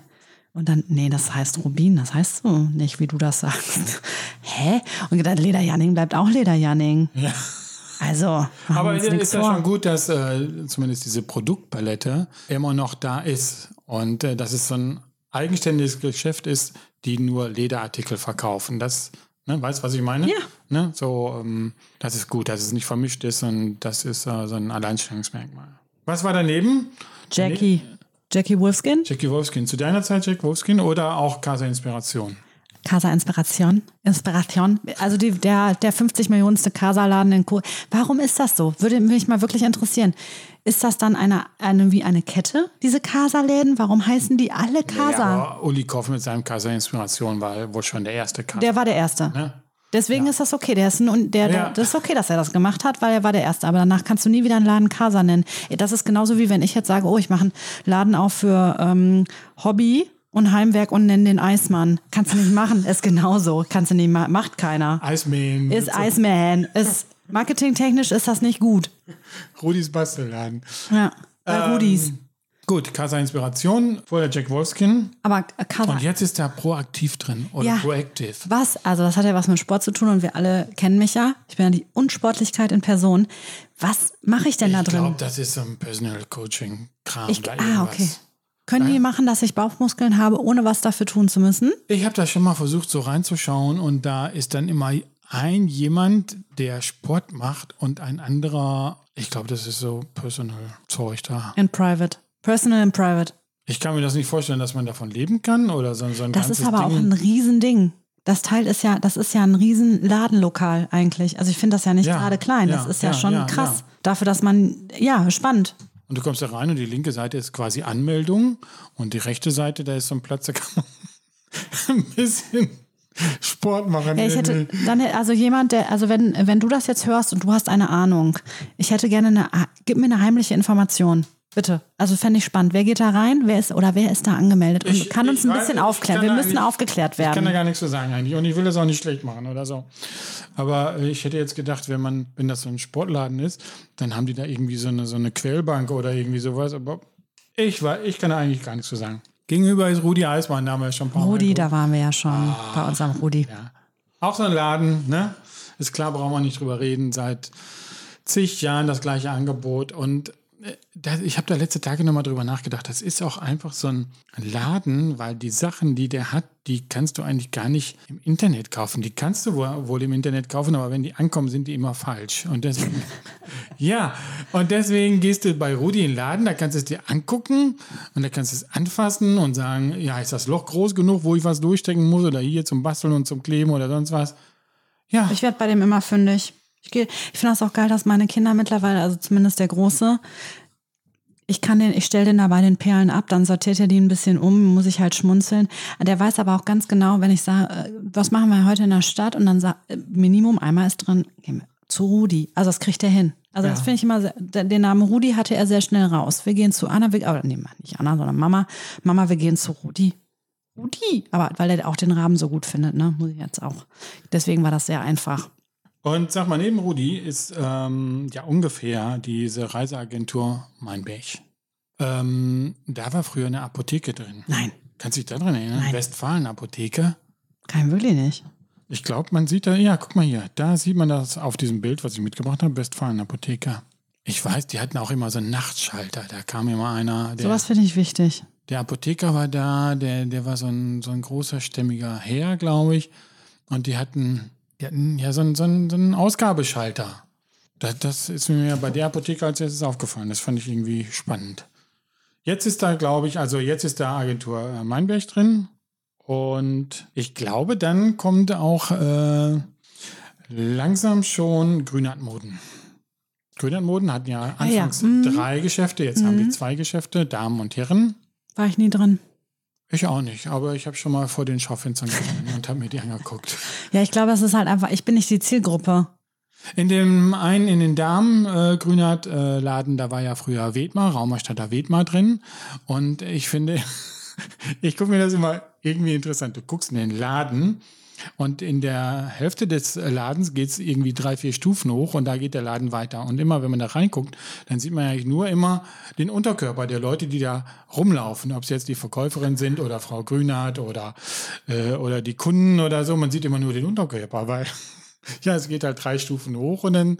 Und dann, nee, das heißt Rubin, das heißt so nicht, wie du das sagst. *laughs* Hä? Und gedacht, Leder Janning bleibt auch Leder Janning. Ja. Also, Aber uns ist ja vor. schon gut, dass äh, zumindest diese Produktpalette immer noch da ist. Und äh, dass es so ein eigenständiges Geschäft ist, die nur Lederartikel verkaufen. Das, ne, weißt du, was ich meine? Ja. Ne, so, ähm, das ist gut, dass es nicht vermischt ist und das ist äh, so ein Alleinstellungsmerkmal. Was war daneben? Jackie. Jackie Wolfskin? Jackie Wolfskin. Zu deiner Zeit Jack Wolfskin oder auch Casa Inspiration? Casa Inspiration. Inspiration. Also die, der, der 50 Millionenste Casa-Laden in Co. Warum ist das so? Würde mich mal wirklich interessieren. Ist das dann eine, eine wie eine Kette, diese Casa-Läden? Warum heißen die alle Casa? Ja, aber Uli Koff mit seinem Casa Inspiration war wohl schon der erste Casa. der war der Erste. ne? Deswegen ist das okay. Der ist ein, der, der, Ja. das ist okay, dass er das gemacht hat, weil er war der Erste. Aber danach kannst du nie wieder einen Laden Casa nennen. Das ist genauso wie wenn ich jetzt sage, oh, ich mache einen Laden auf für ähm, Hobby und Heimwerk und nenne den Eismann. Kannst du nicht machen. Ist genauso. Kannst du nicht ma macht keiner. Eismähen. Ist Iceman. Ist marketingtechnisch ist das nicht gut. Rudis Bastelladen. Ja. Bei Ähm, Rudis. Gut, Casa Inspiration, vorher Jack Wolfskin. Aber Casa. Und jetzt ist da proaktiv drin oder Ja. proactive. Was? Also das hat ja was mit Sport zu tun und wir alle kennen mich ja. Ich bin ja die Unsportlichkeit in Person. Was mache ich denn da Ich drin? glaube, das ist so ein Personal Coaching Kram. Ich, oder ah, okay. Können die machen, dass ich Bauchmuskeln habe, ohne was dafür tun zu müssen? Ich habe da schon mal versucht, so reinzuschauen und da ist dann immer ein jemand, der Sport macht und ein anderer, ich glaube, das ist so Personal Zeug da. In private. Personal in private. Ich kann mir das nicht vorstellen, dass man davon leben kann oder so, so ein Das ist aber auch Ding. ein Riesending. Das Teil ist ja, das ist ja ein riesen Ladenlokal eigentlich. Also ich finde das ja nicht Ja, gerade klein. ja, das ist ja, ja, schon krass. Dafür, dass man, ja, spannend. Und du kommst da rein und die linke Seite ist quasi Anmeldung und die rechte Seite, da ist so ein Platz, da kann man *laughs* ein bisschen Sport machen. Ja, ich hätte dann, also jemand, der, also wenn, wenn du das jetzt hörst und du hast eine Ahnung, ich hätte gerne eine, gib mir eine heimliche Information. Bitte. Also fände ich spannend. Wer geht da rein? Wer ist oder wer ist da angemeldet? Und Ich- kann uns ein bisschen aufklären. Wir müssen aufgeklärt Ich kann da werden. gar nichts zu sagen eigentlich und ich will das auch nicht schlecht machen oder so. Aber ich hätte jetzt gedacht, wenn man, wenn das so ein Sportladen ist, dann haben die da irgendwie so eine, so eine Quellbank oder irgendwie sowas. Aber ich war, ich kann da eigentlich gar nichts zu sagen. Gegenüber ist Rudi Eismann, da haben wir schon ein paar Mal Rudi, geguckt. da waren wir ja schon Ah. bei unserem Rudi. Ja. Auch so ein Laden, ne? Ist klar, brauchen wir nicht drüber reden. Seit zig Jahren das gleiche Angebot. Und ich habe da letzte Tage nochmal drüber nachgedacht. Das ist auch einfach so ein Laden, weil die Sachen, die der hat, die kannst du eigentlich gar nicht im Internet kaufen. Die kannst du wohl, wohl im Internet kaufen, aber wenn die ankommen, sind die immer falsch. Und deswegen, *laughs* ja, und deswegen gehst du bei Rudi in den Laden, da kannst du es dir angucken und da kannst du es anfassen und sagen, ja, ist das Loch groß genug, wo ich was durchstecken muss oder hier zum Basteln und zum Kleben oder sonst was. Ja, Ich werde bei dem immer fündig. Ich, ich finde das auch geil, dass meine Kinder mittlerweile, also zumindest der Große, ich kann den, ich stelle den da bei den Perlen ab, dann sortiert er die ein bisschen um, muss ich halt schmunzeln. Der weiß aber auch ganz genau, wenn ich sage, äh, was machen wir heute in der Stadt und dann sagt, Minimum einmal ist drin, gehen wir zu Rudi. Also das kriegt er hin. Also das Ja. finde ich immer, sehr, den den Namen Rudi hatte er sehr schnell raus. Wir gehen zu Anna, wir, aber nee, nicht Anna, sondern Mama. Mama, wir gehen zu Rudi. Rudi. Aber weil er auch den Rahmen so gut findet, ne, muss ich jetzt auch. Deswegen war das sehr einfach. Und sag mal, neben Rudi ist ähm, ja ungefähr diese Reiseagentur Meinberg. Ähm, da war früher eine Apotheke drin. Nein. Kannst du dich daran erinnern? Westfalen-Apotheke. Kein wirklich nicht. Ich glaube, man sieht da, ja, guck mal hier, da sieht man das auf diesem Bild, was ich mitgebracht habe, Westfalen-Apotheker. Ich weiß, die hatten auch immer so einen Nachtschalter. Da kam immer einer, der, Sowas finde ich wichtig. der Apotheker war da, der, der war so ein, so ein großer, stämmiger Herr, glaube ich. Und die hatten, hatten ja so einen, so einen, so einen Ausgabeschalter. Das, das ist mir ja bei der Apotheke als erstes aufgefallen. Das fand ich irgendwie spannend. Jetzt ist da, glaube ich, also jetzt ist da Agentur äh, Meinberg drin. Und ich glaube, dann kommt auch äh, langsam schon Grünert-Moden. Grünert-Moden hatten ja Ah ja, anfangs mhm. drei Geschäfte, jetzt haben die zwei Geschäfte, Damen und Herren. War ich nie drin. Ich auch nicht, aber ich habe schon mal vor den Schaufenstern gestanden und habe mir die angeguckt. *laughs* Ja, ich glaube, das ist halt einfach, ich bin nicht die Zielgruppe. In dem einen, in den Damen äh, Grünert äh, Laden, da war ja früher Wedmar, Raumerstadter Wedmar drin. Und ich finde, *laughs* ich gucke mir das immer irgendwie interessant. Du guckst in den Laden und in der Hälfte des Ladens geht es irgendwie drei, vier Stufen hoch und da geht der Laden weiter. Und immer, wenn man da reinguckt, dann sieht man eigentlich nur immer den Unterkörper der Leute, die da rumlaufen. Ob es jetzt die Verkäuferin sind oder Frau Grünert oder, äh, oder die Kunden oder so. Man sieht immer nur den Unterkörper, weil *laughs* ja, es geht halt drei Stufen hoch und dann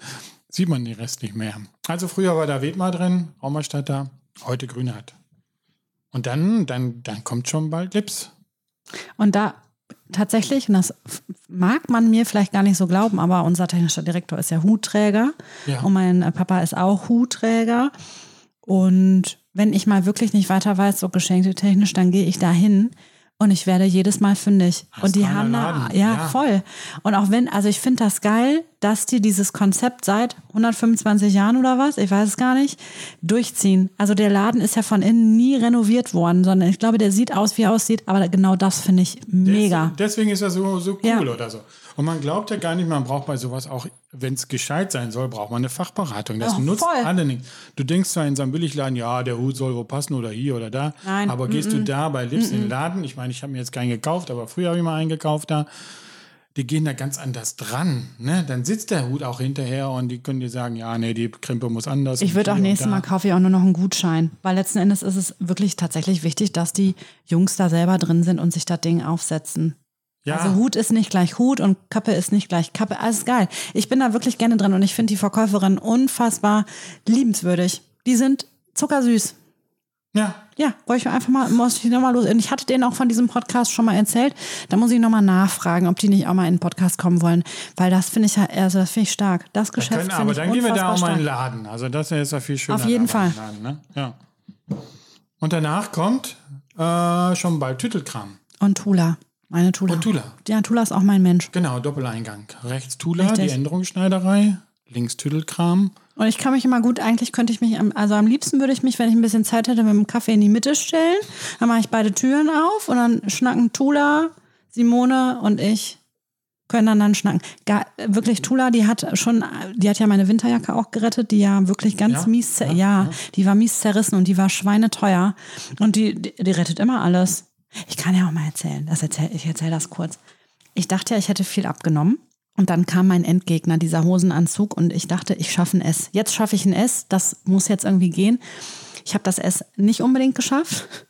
sieht man den Rest nicht mehr. Also früher war da Wedmar drin, Raumerstatter, heute Grünert. Und dann, dann, dann kommt schon bald Lips. Und da tatsächlich, und das mag man mir vielleicht gar nicht so glauben, aber unser technischer Direktor ist ja Hutträger Ja. und mein äh, Papa ist auch Hutträger. Und wenn ich mal wirklich nicht weiter weiß, so geschenkte technisch, dann gehe ich da hin und ich werde jedes Mal fündig. und die haben da, ja, ja. voll. Und auch wenn, also ich finde das geil, dass die dieses Konzept seit 125 Jahren oder was, ich weiß es gar nicht, durchziehen. Also der Laden ist ja von innen nie renoviert worden, sondern ich glaube, der sieht aus, wie er aussieht, aber genau das finde ich mega. Des, deswegen ist er so, so cool Ja. oder so. Und man glaubt ja gar nicht, man braucht bei sowas auch, wenn es gescheit sein soll, braucht man eine Fachberatung. Das Ja, nutzt voll. alle nichts. Du denkst zwar in so einem Billigladen, ja, der Hut soll wo passen oder hier oder da. Nein, Aber gehst du da bei Lips in den Laden, ich meine, ich habe mir jetzt keinen gekauft, aber früher habe ich mal einen gekauft da. Die gehen da ganz anders dran. Ne? Dann sitzt der Hut auch hinterher und die können dir sagen, ja, nee, die Krimpe muss anders. Ich würde auch nächstes. Mal kaufe ich auch nur noch einen Gutschein, weil letzten Endes ist es wirklich tatsächlich wichtig, dass die Jungs da selber drin sind und sich das Ding aufsetzen. Ja, Also Hut ist nicht gleich Hut und Kappe ist nicht gleich Kappe. Alles geil. Ich bin da wirklich gerne drin und ich finde die Verkäuferin unfassbar liebenswürdig. Die sind zuckersüß. ja, Ja, wollte ich einfach mal, muss ich nochmal los. Und ich hatte denen auch von diesem Podcast schon mal erzählt. Da muss ich nochmal nachfragen, ob die nicht auch mal in den Podcast kommen wollen. Weil das finde ich ja, also das finde ich stark. Das Da Geschäft können, finde aber dann gehen wir da auch mal in den. Laden. Also das ist ja viel schöner. Auf jeden da Fall. Laden, ne? ja. Und danach kommt äh, schon bald Tüttelkram. Und Tula. Meine Tula. Und Tula. Ja, Tula ist auch mein Mensch. Genau, Doppeleingang. Rechts Tula, Richtig. die Änderungsschneiderei. Links Tüttelkram. Und ich kann mich immer gut, eigentlich könnte ich mich, also am liebsten würde ich mich, wenn ich ein bisschen Zeit hätte, mit dem Kaffee in die Mitte stellen. Dann mache ich beide Türen auf und dann schnacken Tula, Simone und ich können dann dann schnacken. Gar, wirklich, Tula, die hat schon, die hat ja meine Winterjacke auch gerettet, die ja wirklich ganz Ja? mies, ja, ja. die war mies zerrissen und die war schweineteuer. Und die, die, die rettet immer alles. Ich kann ja auch mal erzählen, das erzähl, ich erzähle das kurz. Ich dachte ja, ich hätte viel abgenommen. Und dann kam mein Endgegner, dieser Hosenanzug, und ich dachte, ich schaffe ein S. Jetzt schaffe ich ein S, das muss jetzt irgendwie gehen. Ich habe das S nicht unbedingt geschafft.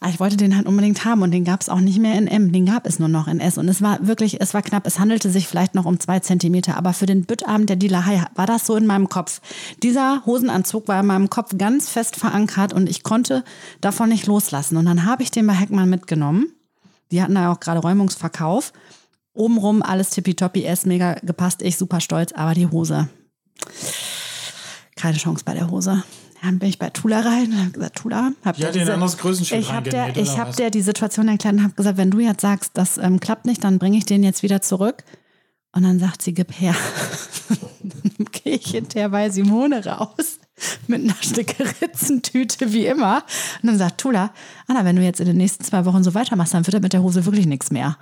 Aber ich wollte den halt unbedingt haben und den gab es auch nicht mehr in M, den gab es nur noch in S. Und es war wirklich, es war knapp, es handelte sich vielleicht noch um zwei Zentimeter, aber für den Büttabend der Dealerei war das so in meinem Kopf. Dieser Hosenanzug war in meinem Kopf ganz fest verankert und ich konnte davon nicht loslassen. Und dann habe ich den bei Heckmann mitgenommen. Die hatten da auch gerade Räumungsverkauf. Obenrum alles tippitoppi, S mega gepasst, ich super stolz, aber die Hose. Keine Chance bei der Hose. Dann bin ich bei Tula rein und habe gesagt, Tula, hab Die dir diese- anderes Größenschild ich habe der, ich oder hab was? der die Situation erklärt und habe gesagt, wenn du jetzt sagst, das ähm, klappt nicht, dann bringe ich den jetzt wieder zurück. Und dann sagt sie, gib her. *laughs* dann gehe ich hinterher bei Simone raus mit einer Stücke Ritzentüte wie immer. Und dann sagt Tula, Anna, wenn du jetzt in den nächsten zwei Wochen so weitermachst, dann wird er mit der Hose wirklich nichts mehr.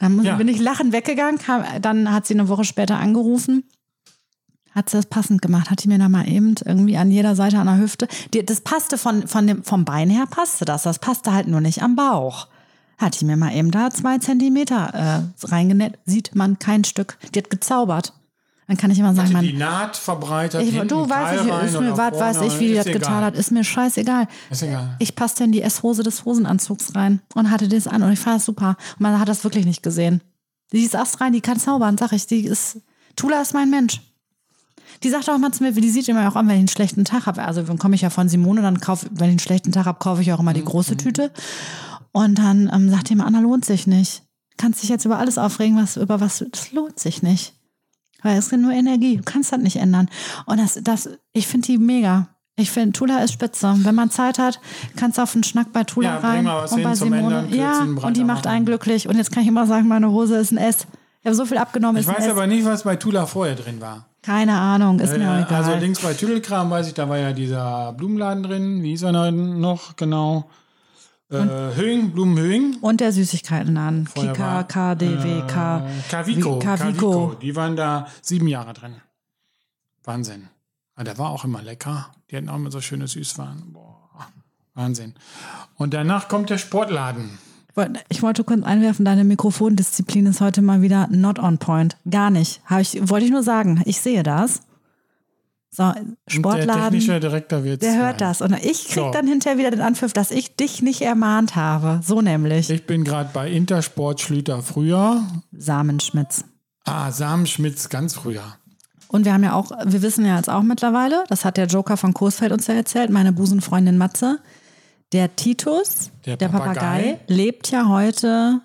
Dann Ja. bin ich lachend weggegangen, kam, dann hat sie eine Woche später angerufen hat sie das passend gemacht, hat die mir da mal eben irgendwie an jeder Seite an der Hüfte. Die, das passte von, von dem, vom Bein her passte das. Das passte halt nur nicht am Bauch. Hat die mir mal eben da zwei Zentimeter äh, reingenäht. Sieht man kein Stück. Die hat gezaubert. Dann kann ich immer sagen, Hatte die man, Naht verbreitert. ich, du weißt, ich, ist mir, was weiß ich, wie die das getan egal. hat, ist mir scheißegal. Ist egal. Ich passte in die S-Hose des Hosenanzugs rein und hatte das an und ich fand das super. Und man hat das wirklich nicht gesehen. Die ist erst rein, die kann zaubern, sag ich. Die ist, Tula ist mein Mensch. Die sagt auch mal zu mir, die sieht immer auch an, wenn ich einen schlechten Tag habe. Also dann komme ich ja von Simone, dann kaufe, wenn ich einen schlechten Tag habe, kaufe ich auch immer die große Tüte. Und dann ähm, sagt die immer, Anna, lohnt sich nicht. Kannst dich jetzt über alles aufregen, was über was, das lohnt sich nicht. Weil es ist nur Energie, du kannst das nicht ändern. Und das, das, ich finde die mega. Ich finde, Tula ist spitze. Wenn man Zeit hat, kannst du auf einen Schnack bei Tula Ja, rein. und bei Simone. Ändern, ja, und die macht machen. einen glücklich. Und jetzt kann ich immer sagen, meine Hose ist ein S. Ich habe so viel abgenommen, Ich weiß aber nicht, was bei Tula vorher drin war. Keine Ahnung, ist mir Äh, auch egal. also links bei Tüdelkram weiß ich, da war ja dieser Blumenladen drin. Wie hieß er denn noch genau? Äh, Höing, Blumenhöing. und der Süßigkeitenladen. Kika, KDW, K. Äh, Kavico. Kavico. Die waren da sieben Jahre drin. Wahnsinn. Aber der war auch immer lecker. Die hatten auch immer so schöne Süßwaren. Boah, Wahnsinn. Und danach kommt der Sportladen. Ich wollte kurz einwerfen, deine Mikrofondisziplin ist heute mal wieder not on point. Gar nicht. Habe ich, wollte ich nur sagen. Ich sehe das. So, Der Sportladen. technische Direktor wird Der hört das. Und ich krieg So. dann hinterher wieder den Anpfiff, dass ich dich nicht ermahnt habe. So nämlich. Ich bin gerade bei Intersport Schlüter früher. Samenschmitz. Ah, Sam Schmitz ganz früher. Und wir haben ja auch, wir wissen ja jetzt auch mittlerweile, das hat der Joker von Coesfeld uns ja erzählt, meine Busenfreundin Matze, der Titus, Der der, Papagei, Papagei. lebt ja heute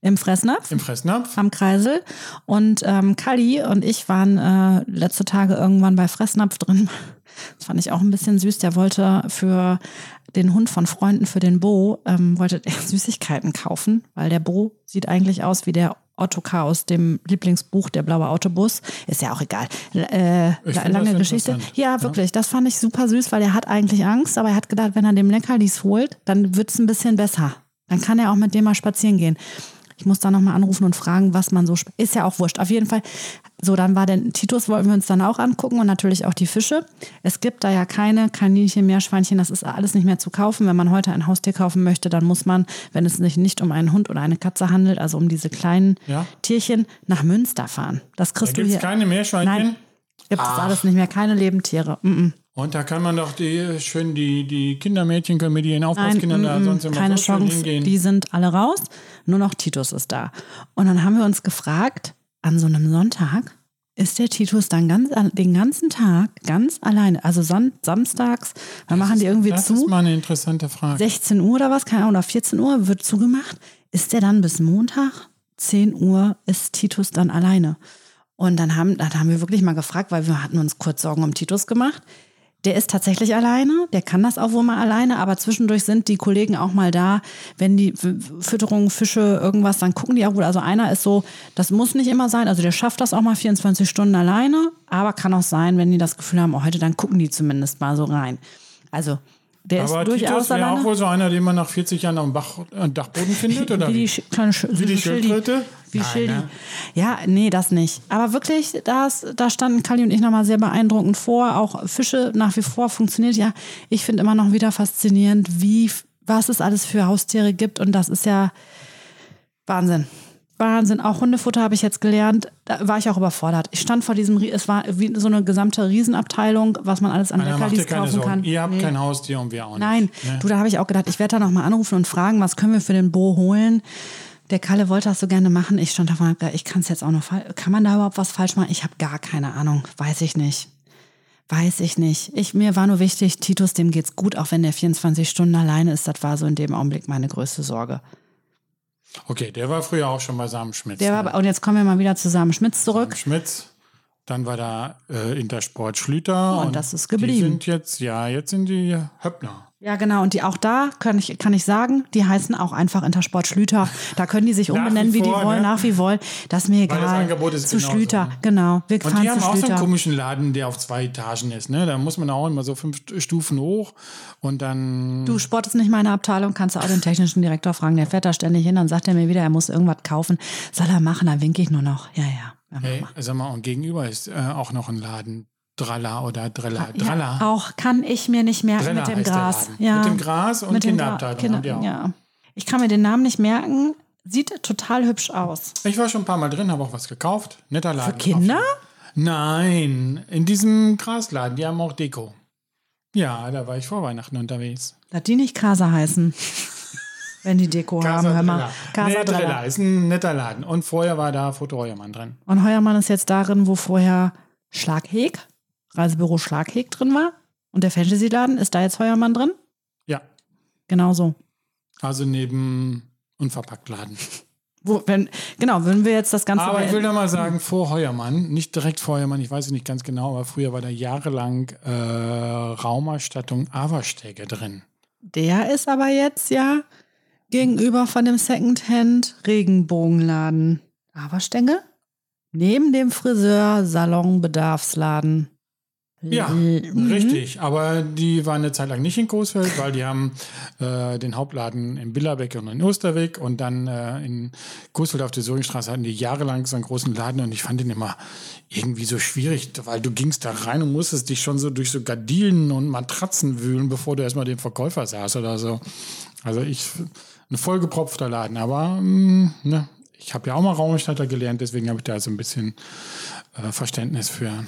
im Fressnapf. Im Fressnapf. am Kreisel. Und ähm, Kali und ich waren äh, letzte Tage irgendwann bei Fressnapf drin. *laughs* Das fand ich auch ein bisschen süß. Der wollte für den Hund von Freunden, für den Bo, ähm, wollte er *laughs* Süßigkeiten kaufen, weil der Bo sieht eigentlich aus wie der Ottokar aus dem Lieblingsbuch Der blaue Autobus. Ist ja auch egal. Äh, lange Geschichte. Ja, wirklich. Das fand ich super süß, weil er hat eigentlich Angst, aber er hat gedacht, wenn er dem Leckerlis holt, dann wird es ein bisschen besser. Dann kann er auch mit dem mal spazieren gehen. Ich muss da nochmal anrufen und fragen, was man so. Ist ja auch wurscht. Auf jeden Fall. So, dann war der Titus, wollten wir uns dann auch angucken und natürlich auch die Fische. Es gibt da ja keine Kaninchen, Meerschweinchen, das ist alles nicht mehr zu kaufen. Wenn man heute ein Haustier kaufen möchte, dann muss man, wenn es sich nicht um einen Hund oder eine Katze handelt, also um diese kleinen Ja. Tierchen, nach Münster fahren. Das Da kriegst gibt du es hier. keine Meerschweinchen. Nein, gibt es alles nicht mehr, keine Lebendtiere. Mm -mm. Und da kann man doch die schön die, die Kindermädchen können mit ihren Aufpasskindern da sonst mm, immer keine so Chance. hingehen. Die sind alle raus. Nur noch Titus ist da. Und dann haben wir uns gefragt, an so einem Sonntag ist der Titus dann ganz den ganzen Tag ganz alleine. Also son samstags, wir machen die irgendwie das zu. ist mal eine interessante Frage. 16 Uhr oder was, keine Ahnung, oder 14 Uhr wird zugemacht. Ist der dann bis Montag, 10 Uhr, ist Titus dann alleine? Und dann haben, dann haben wir wirklich mal gefragt, weil wir hatten uns kurz Sorgen um Titus gemacht. Der ist tatsächlich alleine, der kann das auch wohl mal alleine, aber zwischendurch sind die Kollegen auch mal da, wenn die Fütterung, Fische, irgendwas, dann gucken die auch wohl. Also einer ist so, das muss nicht immer sein, also der schafft das auch mal 24 Stunden alleine, aber kann auch sein, wenn die das Gefühl haben, oh, heute, dann gucken die zumindest mal so rein. Also der Aber ist durchaus Titus wäre auch wohl so einer, den man nach 40 Jahren dem Bach, äh, Dachboden findet, oder Wie die wie? Sch- kleine Sch Wie die. Schildkröte? Wie Nein, Schildi. ne? Ja, nee, das nicht. Aber wirklich, das, da standen Kali und ich nochmal sehr beeindruckend vor. Auch Fische nach wie vor funktioniert ja. Ich finde immer noch wieder faszinierend, wie, was es alles für Haustiere gibt. Und das ist ja Wahnsinn. Wahnsinn. Auch Hundefutter habe ich jetzt gelernt. Da war ich auch überfordert. Ich stand vor diesem, es war wie so eine gesamte Riesenabteilung, was man alles an dir Leckerlis kaufen Sorgen. kann. Ihr habt Nee. kein Haustier und wir auch nicht. Nein, ne? du, da habe ich auch gedacht, ich werde da nochmal anrufen und fragen, was können wir für den Bo holen. Der Kalle wollte das so gerne machen. Ich stand davon, ich kann es jetzt auch noch falsch. Kann man da überhaupt was falsch machen? Ich habe gar keine Ahnung. Weiß ich nicht. Weiß ich nicht. Ich, mir war nur wichtig, Titus, dem geht's gut, auch wenn der 24 Stunden alleine ist. Das war so in dem Augenblick meine größte Sorge. Okay, der war früher auch schon bei Sam Schmitz. Der ne? war, und jetzt kommen wir mal wieder zusammen. Schmitz zurück. Sam Schmitz. Dann war da äh, Intersport Schlüter. Und das ist Die geblieben. sind jetzt, ja, jetzt sind die Höppner. Ja, genau. Und die auch da kann ich, kann ich sagen, die heißen auch einfach Intersport Schlüter. Da können die sich *laughs* umbenennen, wie wie, vor, die wollen, ne? nach wie wollen. Das ist mir egal. Weil das Angebot ist zu genauso, Schlüter, genau. Wir Und die haben auch so einen komischen Laden, der auf zwei Etagen ist. Ne? Da muss man auch immer so fünf Stufen hoch und dann. Du, Sport ist nicht meine Abteilung, kannst du auch den technischen Direktor fragen. Der fährt da ständig hin, dann sagt er mir wieder, er muss irgendwas kaufen. Soll er machen, dann winke ich nur noch. Ja, ja. Hey, sag mal, und gegenüber ist äh, auch noch ein Laden. Dralla oder Drella. Dralla. Ja, auch kann ich mir nicht merken Drella mit dem Gras. Ja. Mit dem Gras und Kinderabteilung Kinder, auch. Ja. Ich kann mir den Namen nicht merken. Sieht total hübsch aus. Ich war schon ein paar Mal drin, habe auch was gekauft. Netter Laden. Für Kinder? Nein, in diesem Grasladen, die haben auch Deko. Ja, da war ich vor Weihnachten unterwegs. Dass die nicht Casa heißen. *laughs* Wenn die Deko haben, hör mal. Casa nee. Drella ist ein netter Laden. Und vorher war da Foto Heuermann drin. Und Heuermann ist jetzt darin, wo vorher Schlagheg, Reisebüro Schlagheg drin war. Und der Fantasy-Laden, ist da jetzt Heuermann drin? Ja, Genau so. also neben Unverpacktladen. Wo, wenn, genau, würden wir jetzt das Ganze. Aber ich will da mal sagen, vor Heuermann, nicht direkt vor Heuermann, ich weiß es nicht ganz genau, aber früher war da jahrelang äh, Raumerstattung Averstege drin. der ist aber jetzt ja gegenüber von dem Secondhand Regenbogenladen. Averstänge? Neben dem Friseur Salon Bedarfsladen. Ja, Mhm. richtig. Aber die waren eine Zeit lang nicht in Coesfeld, weil die haben äh, den Hauptladen in Billerbeck und in Osterweg und dann äh, in Coesfeld auf der Söringstraße hatten die jahrelang so einen großen Laden und ich fand den immer irgendwie so schwierig, weil du gingst da rein und musstest dich schon so durch so Gardinen und Matratzen wühlen, bevor du erstmal den Verkäufer sahst oder so. Also ich, ein vollgepropfter Laden, aber mh, ne, ich habe ja auch mal Raumerstatter gelernt, deswegen habe ich da so ein bisschen äh, Verständnis für.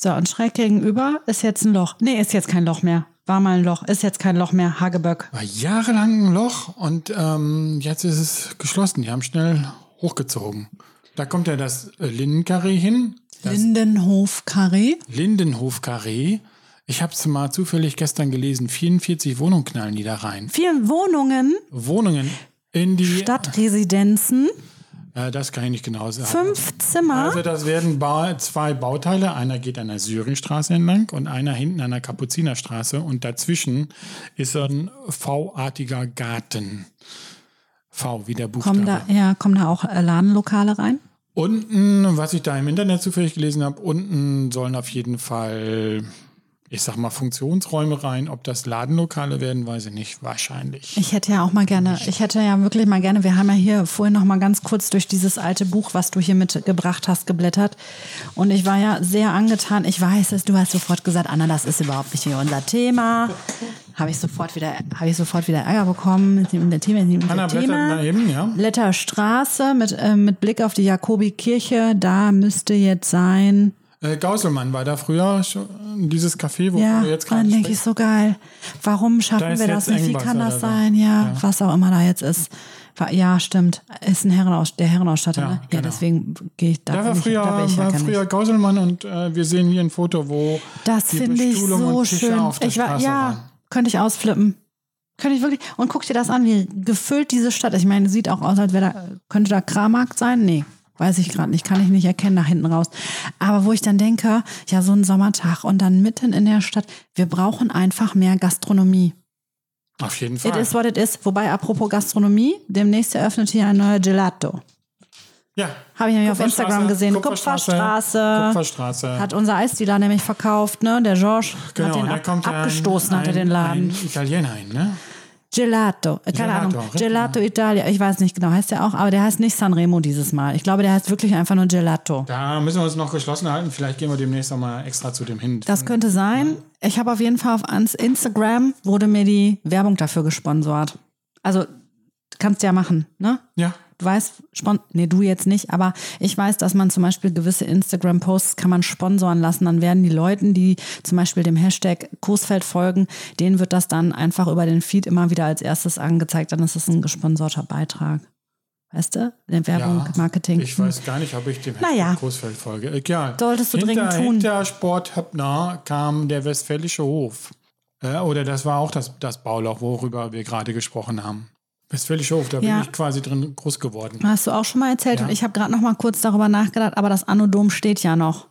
So, und schräg gegenüber ist jetzt ein Loch. Nee, ist jetzt kein Loch mehr. War mal ein Loch, ist jetzt kein Loch mehr. Hageböck. War jahrelang ein Loch und ähm, jetzt ist es geschlossen. Die haben schnell hochgezogen. Da kommt ja das äh, Lindenkarree hin. Das Lindenhof Carré. Lindenhof-Karree. Ich habe es mal zufällig gestern gelesen. 44 Wohnungen knallen die da rein. Vier Wohnungen, Wohnungen in die. Stadtresidenzen, Äh, das kann ich nicht genau sagen. fünf Zimmer. Also das werden ba zwei Bauteile. Einer geht an der Syringstraße entlang und einer hinten an der Kapuzinerstraße. Und dazwischen ist so ein V-artiger Garten. V wie der Buchstabe. kommen da, ja, kommen da auch äh, Ladenlokale rein? Unten, was ich da im Internet zufällig gelesen habe, unten sollen auf jeden Fall ich sag mal, Funktionsräume rein. Ob das Ladenlokale werden, weiß ich nicht. Wahrscheinlich. Ich hätte ja auch mal gerne, ich hätte ja wirklich mal gerne, wir haben ja hier vorhin noch mal ganz kurz durch dieses alte Buch, was du hier mitgebracht hast, geblättert. Und ich war ja sehr angetan. Ich weiß es, du hast sofort gesagt, Anna, das ist überhaupt nicht hier unser Thema. Habe ich sofort wieder, habe ich sofort wieder Ärger bekommen dem Thema. Dem Anna Thema. eben, ja. Letter Straße mit, äh, mit Blick auf die Jakobikirche. Da müsste jetzt sein, Äh, Gauselmann war da früher schon dieses Café, wo Ja, wir jetzt dann gerade denke ich so geil. Warum schaffen ist wir das nicht? Wie kann das sein? Ja, Ja. was auch immer da jetzt ist. Ja, stimmt. Ist ein Herrenaus der Herrenausstatter, Ja, ne? Ja, genau. deswegen gehe ich da. Da war früher, da ich ja war gar früher. Gauselmann und äh, wir sehen hier ein Foto, wo Das die finde ich Bestuhlung so und Tische schön. auf der Ich war, Straße ja, waren. könnte ich ausflippen. Könnte ich wirklich. Und guck dir das an, wie gefüllt diese Stadt. ist. Ich meine, sieht auch aus, als wäre da, könnte da Krammarkt sein? Nee. Weiß ich gerade nicht, kann ich nicht erkennen nach hinten raus. Aber wo ich dann denke, ja, so ein Sommertag und dann mitten in der Stadt, wir brauchen einfach mehr Gastronomie. Auf jeden It Fall. is what it is. Wobei, apropos Gastronomie, demnächst eröffnet hier ein neuer Gelato. ja. Habe ich nämlich auf Instagram gesehen. Kupferstraße, Kupferstraße. Kupferstraße. Hat unser Eisdealer nämlich verkauft, ne? Der George genau, hat den ab, abgestoßen, ein, hat er den Laden. Ein Italiener hin, ne? Gelato, äh, keine Gelato, Ahnung. Gelato Italia, ich weiß nicht genau, heißt der auch, aber der heißt nicht Sanremo dieses Mal. Ich glaube, der heißt wirklich einfach nur Gelato. Da müssen wir uns noch geschlossen halten. Vielleicht gehen wir demnächst auch mal extra zu dem hin. Das könnte sein. Ich habe auf jeden Fall auf ans Instagram wurde mir die Werbung dafür gesponsert. Also kannst du ja machen, ne? ja, Du weißt, spon nee, du jetzt nicht, aber ich weiß, dass man zum Beispiel gewisse Instagram-Posts kann man sponsoren lassen. Dann werden die Leuten, die zum Beispiel dem Hashtag Coesfeld folgen, denen wird das dann einfach über den Feed immer wieder als erstes angezeigt. Dann ist es ein gesponsorter Beitrag. Weißt du? Der Werbung, ja. Marketing. Ich weiß gar nicht, ob ich dem Naja. Großfeld folge. Egal. Solltest du hinter, dringend tun. Hinter Sport Höppner kam der Westfälische Hof. Äh, oder das war auch das, das Bauloch, worüber wir gerade gesprochen haben. Westfälische Hof, da Ja. bin ich quasi drin groß geworden. Hast du auch schon mal erzählt Ja. und ich habe gerade noch mal kurz darüber nachgedacht, aber das Anno-Dom steht ja noch.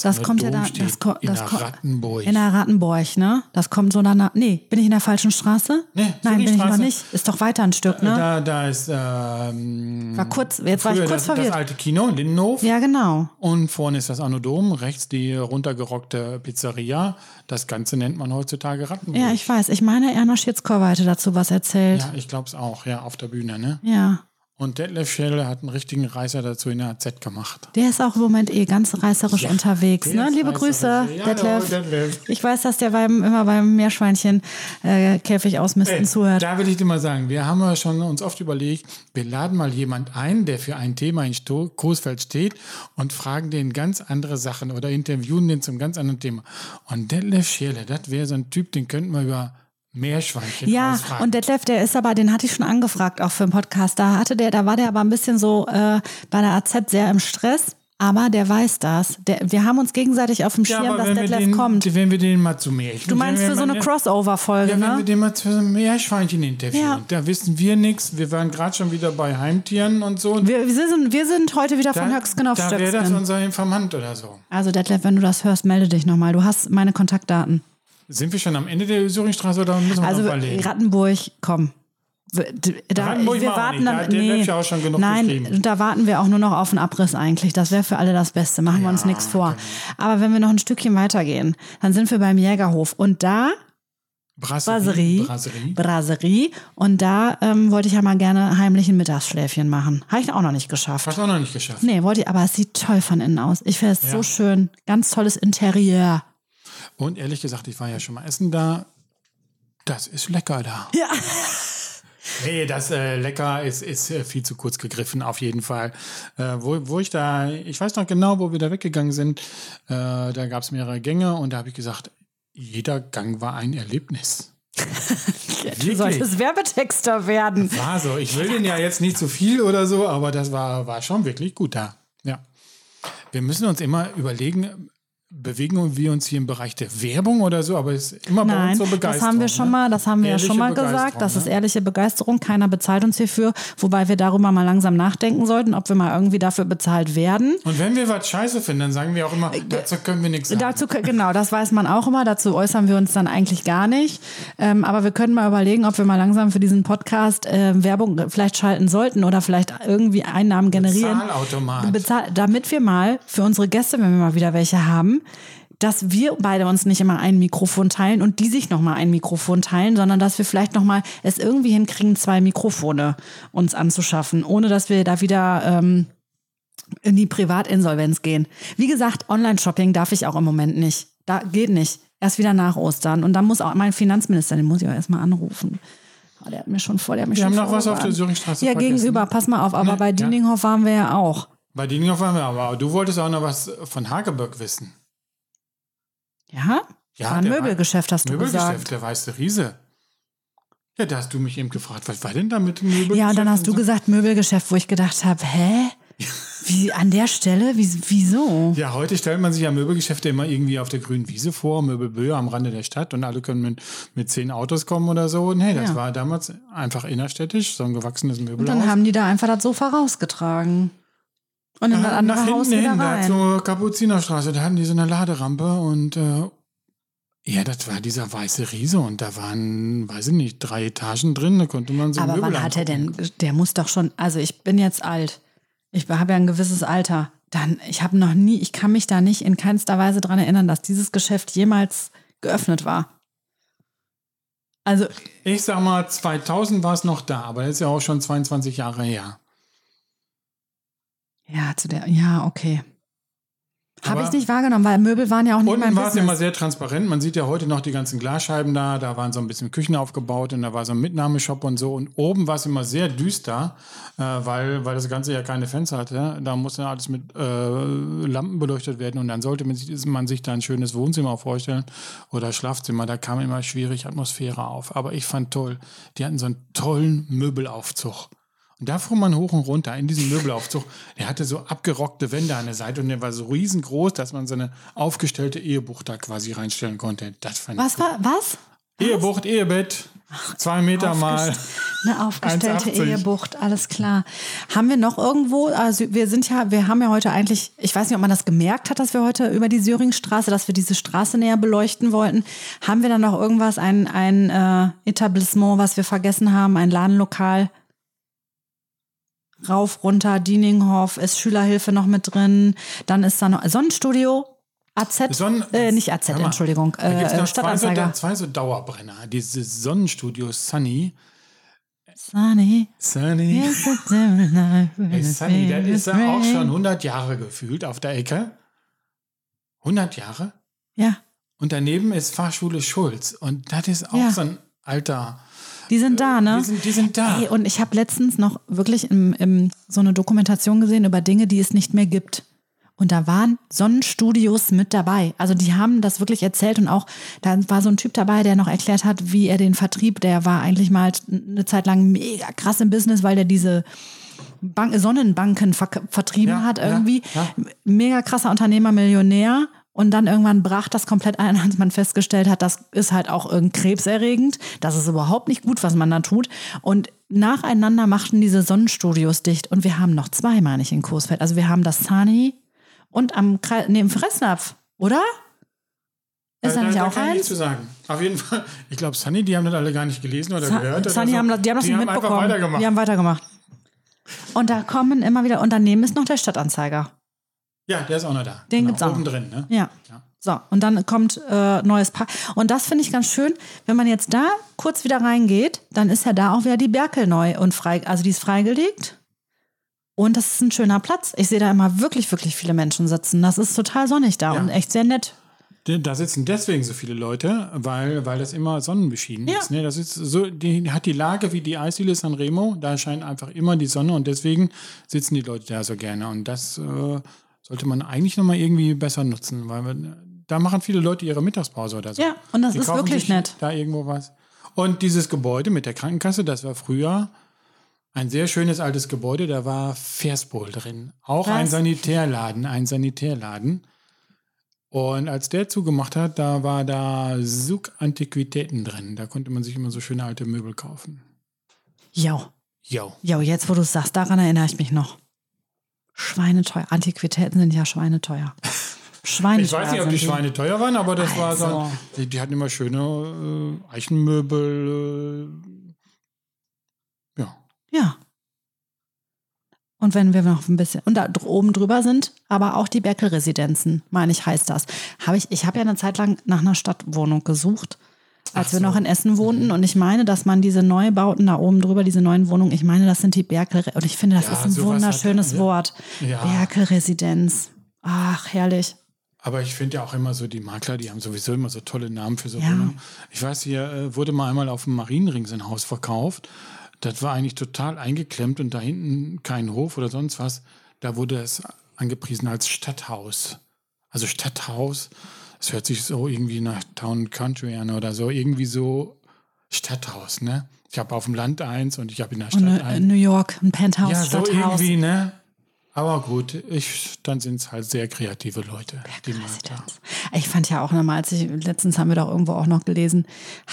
Das Dom kommt ja da- das ko- in das der Rattenburg. In der Rattenburg, ne? Das kommt so danach. Nee, bin ich in der falschen Straße? Nee, Nein, bin ich noch nicht. Ist doch weiter ein Stück, ne? da, da ist ähm, War kurz, jetzt war ich kurz das, verwirrt. das alte Kino, Lindenhof. Ja, genau. Und vorne ist das Anodom, rechts die runtergerockte Pizzeria. Das Ganze nennt man heutzutage Rattenburg. Ja, ich weiß. Ich meine, Erna Schitzkor hatte dazu was erzählt. Ja, ich glaube es auch, ja, auf der Bühne, ne? Ja. Und Detlef Schelle hat einen richtigen Reißer dazu in der AZ gemacht. Der ist auch im Moment eh ganz reißerisch Ja, unterwegs. Ne? Liebe. Grüße, Ja, Detlef. hallo, Detlef. Ich weiß, dass der beim, immer beim Meerschweinchen äh, Käfig ausmisten Ey, zuhört. Da will ich dir mal sagen, wir haben ja schon uns oft überlegt, wir laden mal jemand ein, der für ein Thema in Sto Coesfeld steht und fragen den ganz andere Sachen oder interviewen den zum ganz anderen Thema. Und Detlef Schelle, das wäre so ein Typ, den könnten wir über Meerschweinchen Ja, ausfragen. und Detlef, der ist aber, den hatte ich schon angefragt, auch für einen Podcast. Da hatte der, da war der aber ein bisschen so äh, bei der AZ sehr im Stress. Aber der weiß das. Der, wir haben uns gegenseitig auf dem ja, Schirm, aber dass Detlef den, kommt. wenn wir den mal zu Meerschweinchen... Du meinst für so eine Ja, Crossover-Folge, wenn wir ne? den mal zu Meerschweinchen interviewen. Ja. Da wissen wir nichts. Wir waren gerade schon wieder bei Heimtieren und so. Wir, wir, sind, wir sind heute wieder von da Höcksken auf da wäre das unser Informant oder so. Also Detlef, wenn du das hörst, melde dich nochmal. Du hast meine Kontaktdaten. Sind wir schon am Ende der Syringstraße oder müssen wir Also noch überlegen? Rattenburg, komm. Da, Rattenburg wir warten dann, Da nee, ja auch schon genug nein, da warten wir auch nur noch auf einen Abriss eigentlich. Das wäre für alle das Beste. Machen wir uns nichts vor. Aber wenn wir noch ein Stückchen weitergehen, dann sind wir beim Jägerhof und da Brasserie. Brasserie. Brasserie und da ähm, wollte ich ja mal gerne heimlich ein Mittagsschläfchen machen. Habe ich auch noch nicht geschafft. Hast du auch noch nicht geschafft. Nee, wollte ich, aber es sieht toll von innen aus. Ich finde es Ja. so schön. Ganz tolles Interieur. Und ehrlich gesagt, ich war ja schon mal essen da. Das ist lecker da. Ja. *laughs* Nee, das äh, lecker ist, ist äh, viel zu kurz gegriffen, auf jeden Fall. Äh, wo, wo ich da, ich weiß noch genau, wo wir da weggegangen sind. Äh, da gab es mehrere Gänge und da habe ich gesagt, jeder Gang war ein Erlebnis. *laughs* Du solltest Werbetexter werden. War so. Ich will den ja jetzt nicht zu viel oder so, aber das war, war schon wirklich gut da. Ja. Wir müssen uns immer überlegen, bewegen wir uns hier im Bereich der Werbung oder so, aber es ist immer bei Nein, uns so das Begeisterung. haben wir schon ne? mal, das haben wir ja schon mal gesagt. Das ist ne? ehrliche Begeisterung. Keiner bezahlt uns hierfür, wobei wir darüber mal langsam nachdenken sollten, ob wir mal irgendwie dafür bezahlt werden. Und wenn wir was scheiße finden, dann sagen wir auch immer, dazu können wir nichts sagen. Dazu, genau, das weiß man auch immer. Dazu äußern wir uns dann eigentlich gar nicht. Ähm, aber wir können mal überlegen, ob wir mal langsam für diesen Podcast äh, Werbung vielleicht schalten sollten oder vielleicht irgendwie Einnahmen generieren. Zahlautomat. Bezahl damit wir mal für unsere Gäste, wenn wir mal wieder welche haben, dass wir beide uns nicht immer ein Mikrofon teilen und die sich nochmal ein Mikrofon teilen, sondern dass wir vielleicht nochmal es irgendwie hinkriegen, zwei Mikrofone uns anzuschaffen, ohne dass wir da wieder ähm, in die Privatinsolvenz gehen. Wie gesagt, Online-Shopping darf ich auch im Moment nicht. Da geht nicht. Erst wieder nach Ostern. Und dann muss auch mein Finanzminister, den muss ich auch erstmal anrufen. Oh, der hat mir schon vor, der hat mich Wir haben noch was auf der Syringstraße Ja, vergessen. gegenüber, pass mal auf. Aber Ne? bei Ja. Dieninghoff waren wir ja auch. Bei Dieninghoff waren wir aber. Du wolltest auch noch was von Hageböck wissen. Ja? Ja, war ein Möbelgeschäft, hast du Möbelgeschäft, gesagt. der weiße Riese. Ja, da hast du mich eben gefragt, was war denn da mit dem Möbelgeschäft? Ja, und dann hast du gesagt Möbelgeschäft, wo ich gedacht habe, hä? *laughs* Wie an der Stelle? Wie, wieso? Ja, heute stellt man sich ja Möbelgeschäfte immer irgendwie auf der grünen Wiese vor, Möbelböe am Rande der Stadt und alle können mit, mit zehn Autos kommen oder so. Nee, das Ja. war damals einfach innerstädtisch, so ein gewachsenes Und Möbelhaus. dann haben die da einfach das Sofa rausgetragen. Und in andere nach hinten hin, da zur Kapuzinerstraße, da hatten die so eine Laderampe und äh, ja, das war dieser weiße Riese und da waren, weiß ich nicht, drei Etagen drin, da konnte man so Aber Möbel wann hat er denn, angucken. der muss doch schon, also ich bin jetzt alt. Ich habe ja ein gewisses Alter. Dann, ich habe noch nie, ich kann mich da nicht in keinster Weise dran erinnern, dass dieses Geschäft jemals geöffnet war. Also, Ich sag mal, 2000 war es noch da, aber das ist ja auch schon 22 Jahre her. Ja, zu der, ja, okay. Habe ich nicht wahrgenommen, weil Möbel waren ja auch nicht Unten mein war es immer sehr transparent. Man sieht ja heute noch die ganzen Glasscheiben da. Da waren so ein bisschen Küchen aufgebaut und da war so ein Mitnahmeshop und so. Und oben war es immer sehr düster, äh, weil, weil das Ganze ja keine Fenster hatte. Da musste alles mit äh, Lampen beleuchtet werden und dann sollte man sich, man sich da ein schönes Wohnzimmer vorstellen oder Schlafzimmer. Da kam immer schwierig Atmosphäre auf. Aber ich fand toll, die hatten so einen tollen Möbelaufzug. Und da fuhr man hoch und runter in diesem Möbelaufzug. Der hatte so abgerockte Wände an der Seite und der war so riesengroß, dass man so eine aufgestellte Ehebucht da quasi reinstellen konnte. Das fand Was ich cool. war, was? Ehebrucht, Ehebett, zwei Meter mal. Eine aufgestellte 1,80. Ehebucht, alles klar. Haben wir noch irgendwo, also wir sind ja, wir haben ja heute eigentlich, ich weiß nicht, ob man das gemerkt hat, dass wir heute über die Söringstraße, dass wir diese Straße näher beleuchten wollten. Haben wir dann noch irgendwas, ein, ein äh, Etablissement, was wir vergessen haben, ein Ladenlokal? Rauf, runter, Dieninghoff, ist Schülerhilfe noch mit drin. Dann ist da noch Sonnenstudio, AZ, Sonnen- äh, nicht AZ, mal, Entschuldigung, Da äh, noch zwei so, Stadtanzeiger. zwei so Dauerbrenner. Dieses Sonnenstudio Sunny. Sunny. Sunny. Hey, Sunny, das ist ja auch schon 100 Jahre gefühlt auf der Ecke. 100 Jahre? Ja, Und daneben ist Fahrschule Schulz. Und das ist auch Ja. so ein alter. Die sind da, ne? Die sind, die sind da. Ey, und ich habe letztens noch wirklich im, im, so eine Dokumentation gesehen über Dinge, die es nicht mehr gibt. Und da waren Sonnenstudios mit dabei. Also die haben das wirklich erzählt und auch, da war so ein Typ dabei, der noch erklärt hat, wie er den Vertrieb, der war eigentlich mal eine Zeit lang mega krass im Business, weil der diese Bank, Sonnenbanken ver vertrieben Ja, hat ja, irgendwie. ja. Mega krasser Unternehmer, Millionär. Und dann irgendwann brach das komplett ein, als man festgestellt hat, das ist halt auch irgend krebserregend. Das ist überhaupt nicht gut, was man da tut. Und nacheinander machten diese Sonnenstudios dicht. Und wir haben noch zwei, meine ich, in Coesfeld. Also wir haben das Sani und am Kreis, nee, im Fressnapf, oder? Ist da Äh, nicht da auch kann ich eins? zu sagen. Auf jeden Fall. Ich glaube, Sunny, die haben das alle gar nicht gelesen oder Sa- gehört. Sunny oder haben, so. das- die haben das die nicht haben mitbekommen. weitergemacht. Die haben weitergemacht. Und da kommen immer wieder, und daneben ist noch der Stadtanzeiger. Ja, der ist auch noch da. Den genau, gibt's auch. Oben drin, ne? Ja. Ja. So, und dann kommt äh, neues Park. Und das finde ich ganz schön, wenn man jetzt da kurz wieder reingeht, dann ist ja da auch wieder die Berkel neu und frei, also die ist freigelegt. Und das ist ein schöner Platz. Ich sehe da immer wirklich, wirklich viele Menschen sitzen. Das ist total sonnig da Ja. und echt sehr nett. Da sitzen deswegen so viele Leute, weil, weil das immer sonnenbeschieden Ja. ist. Ne? Das ist so, die hat die Lage wie die Eisdiele San Remo, da scheint einfach immer die Sonne und deswegen sitzen die Leute da so gerne. Und das äh, sollte man eigentlich nochmal irgendwie besser nutzen, weil man, da machen viele Leute ihre Mittagspause oder so. Ja, und das Die ist wirklich nett. Da irgendwo was. Und dieses Gebäude mit der Krankenkasse, das war früher ein sehr schönes altes Gebäude, da war Verspol drin. Auch Was? ein Sanitärladen, ein Sanitärladen. Und als der zugemacht hat, da war da Suk Antiquitäten drin. Da konnte man sich immer so schöne alte Möbel kaufen. Jo, Jo. jo, jetzt wo du es sagst, daran erinnere ich mich noch. Schweineteuer. Antiquitäten sind ja schweineteuer. Schweineteuer. Ich weiß nicht, ob die Schweine teuer waren, aber das war so. Also. Die, die hatten immer schöne äh, Eichenmöbel. Äh, ja. Ja. Und wenn wir noch ein bisschen, und da oben drüber sind, aber auch die Berkel-Residenzen, meine ich, heißt das. Habe ich, ich habe ja eine Zeit lang nach einer Stadtwohnung gesucht, als Ach wir so. noch in Essen wohnten. Und ich meine, dass man diese Neubauten da oben drüber, diese neuen Wohnungen, ich meine, das sind die Berkel, und ich finde, das Ja, ist ein hat- wunderschönes ja. Wort. Ja. Berkel-Residenz. Ach, herrlich. Aber ich finde ja auch immer so, die Makler, die haben sowieso immer so tolle Namen für so Ja. Wohnungen. Ich weiß, hier äh, wurde mal einmal auf dem Marienring sein Haus verkauft. Das war eigentlich total eingeklemmt und da hinten kein Hof oder sonst was. Da wurde es angepriesen als Stadthaus. Also Stadthaus, das hört sich so irgendwie nach Town Country an oder so. Irgendwie so Stadthaus, ne? Ich habe auf dem Land eins und ich habe in der Stadt Und äh, eins. in New York, ein Penthouse, Ja, so Stadthaus. irgendwie, ne? Aber gut, ich, dann sind es halt sehr kreative Leute. Da. Residenz. Ich fand ja auch nochmal, als ich, letztens haben wir doch irgendwo auch noch gelesen,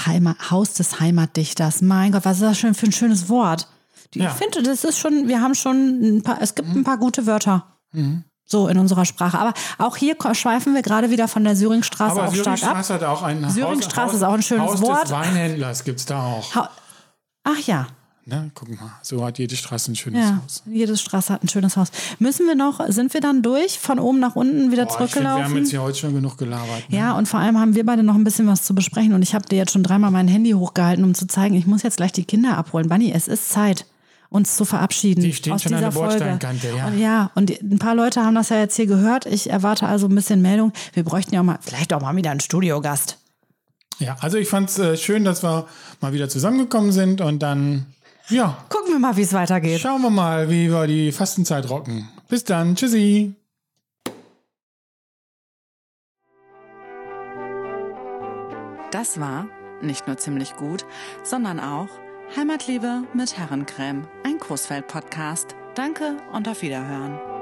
Heimat, Haus des Heimatdichters. Mein Gott, was ist das für ein schönes Wort? Die, Ja. Ich finde, das ist schon, wir haben schon ein paar, es gibt ein paar gute Wörter. So in unserer Sprache. Aber auch hier schweifen wir gerade wieder von der Syringstraße Aber auch stark ab. Syringstraße hat auch ein Syringstraße Haus, ist auch ein schönes Haus Wort. des Weinhändlers gibt es da auch. Ha Ach ja, Ne? Guck mal, so hat jede Straße ein schönes ja. Haus. Jede Straße hat ein schönes Haus. Müssen wir noch, sind wir dann durch, von oben nach unten wieder Boah, ich find, wir zurückgelaufen? haben jetzt hier heute schon genug gelabert. Ne? Ja, und vor allem haben wir beide noch ein bisschen was zu besprechen. Und ich habe dir jetzt schon dreimal mein Handy hochgehalten, um zu zeigen, ich muss jetzt gleich die Kinder abholen. Bunny, es ist Zeit, uns zu verabschieden. Die stehen aus schon an dieser der Folge. Bordsteinkante, ja. Und ja, und ein paar Leute haben das ja jetzt hier gehört. Ich erwarte also ein bisschen Meldung. Wir bräuchten ja auch mal, vielleicht auch mal wieder einen Studiogast. Ja, also ich fand es äh, schön, dass wir mal wieder zusammengekommen sind und dann, ja, Gucken wir mal, wie es weitergeht. schauen wir mal, wie wir die Fastenzeit rocken. Bis dann, tschüssi. Das war nicht nur ziemlich gut, sondern auch Heimatliebe mit Herrencreme, ein Großfeld-Podcast. Danke und auf Wiederhören.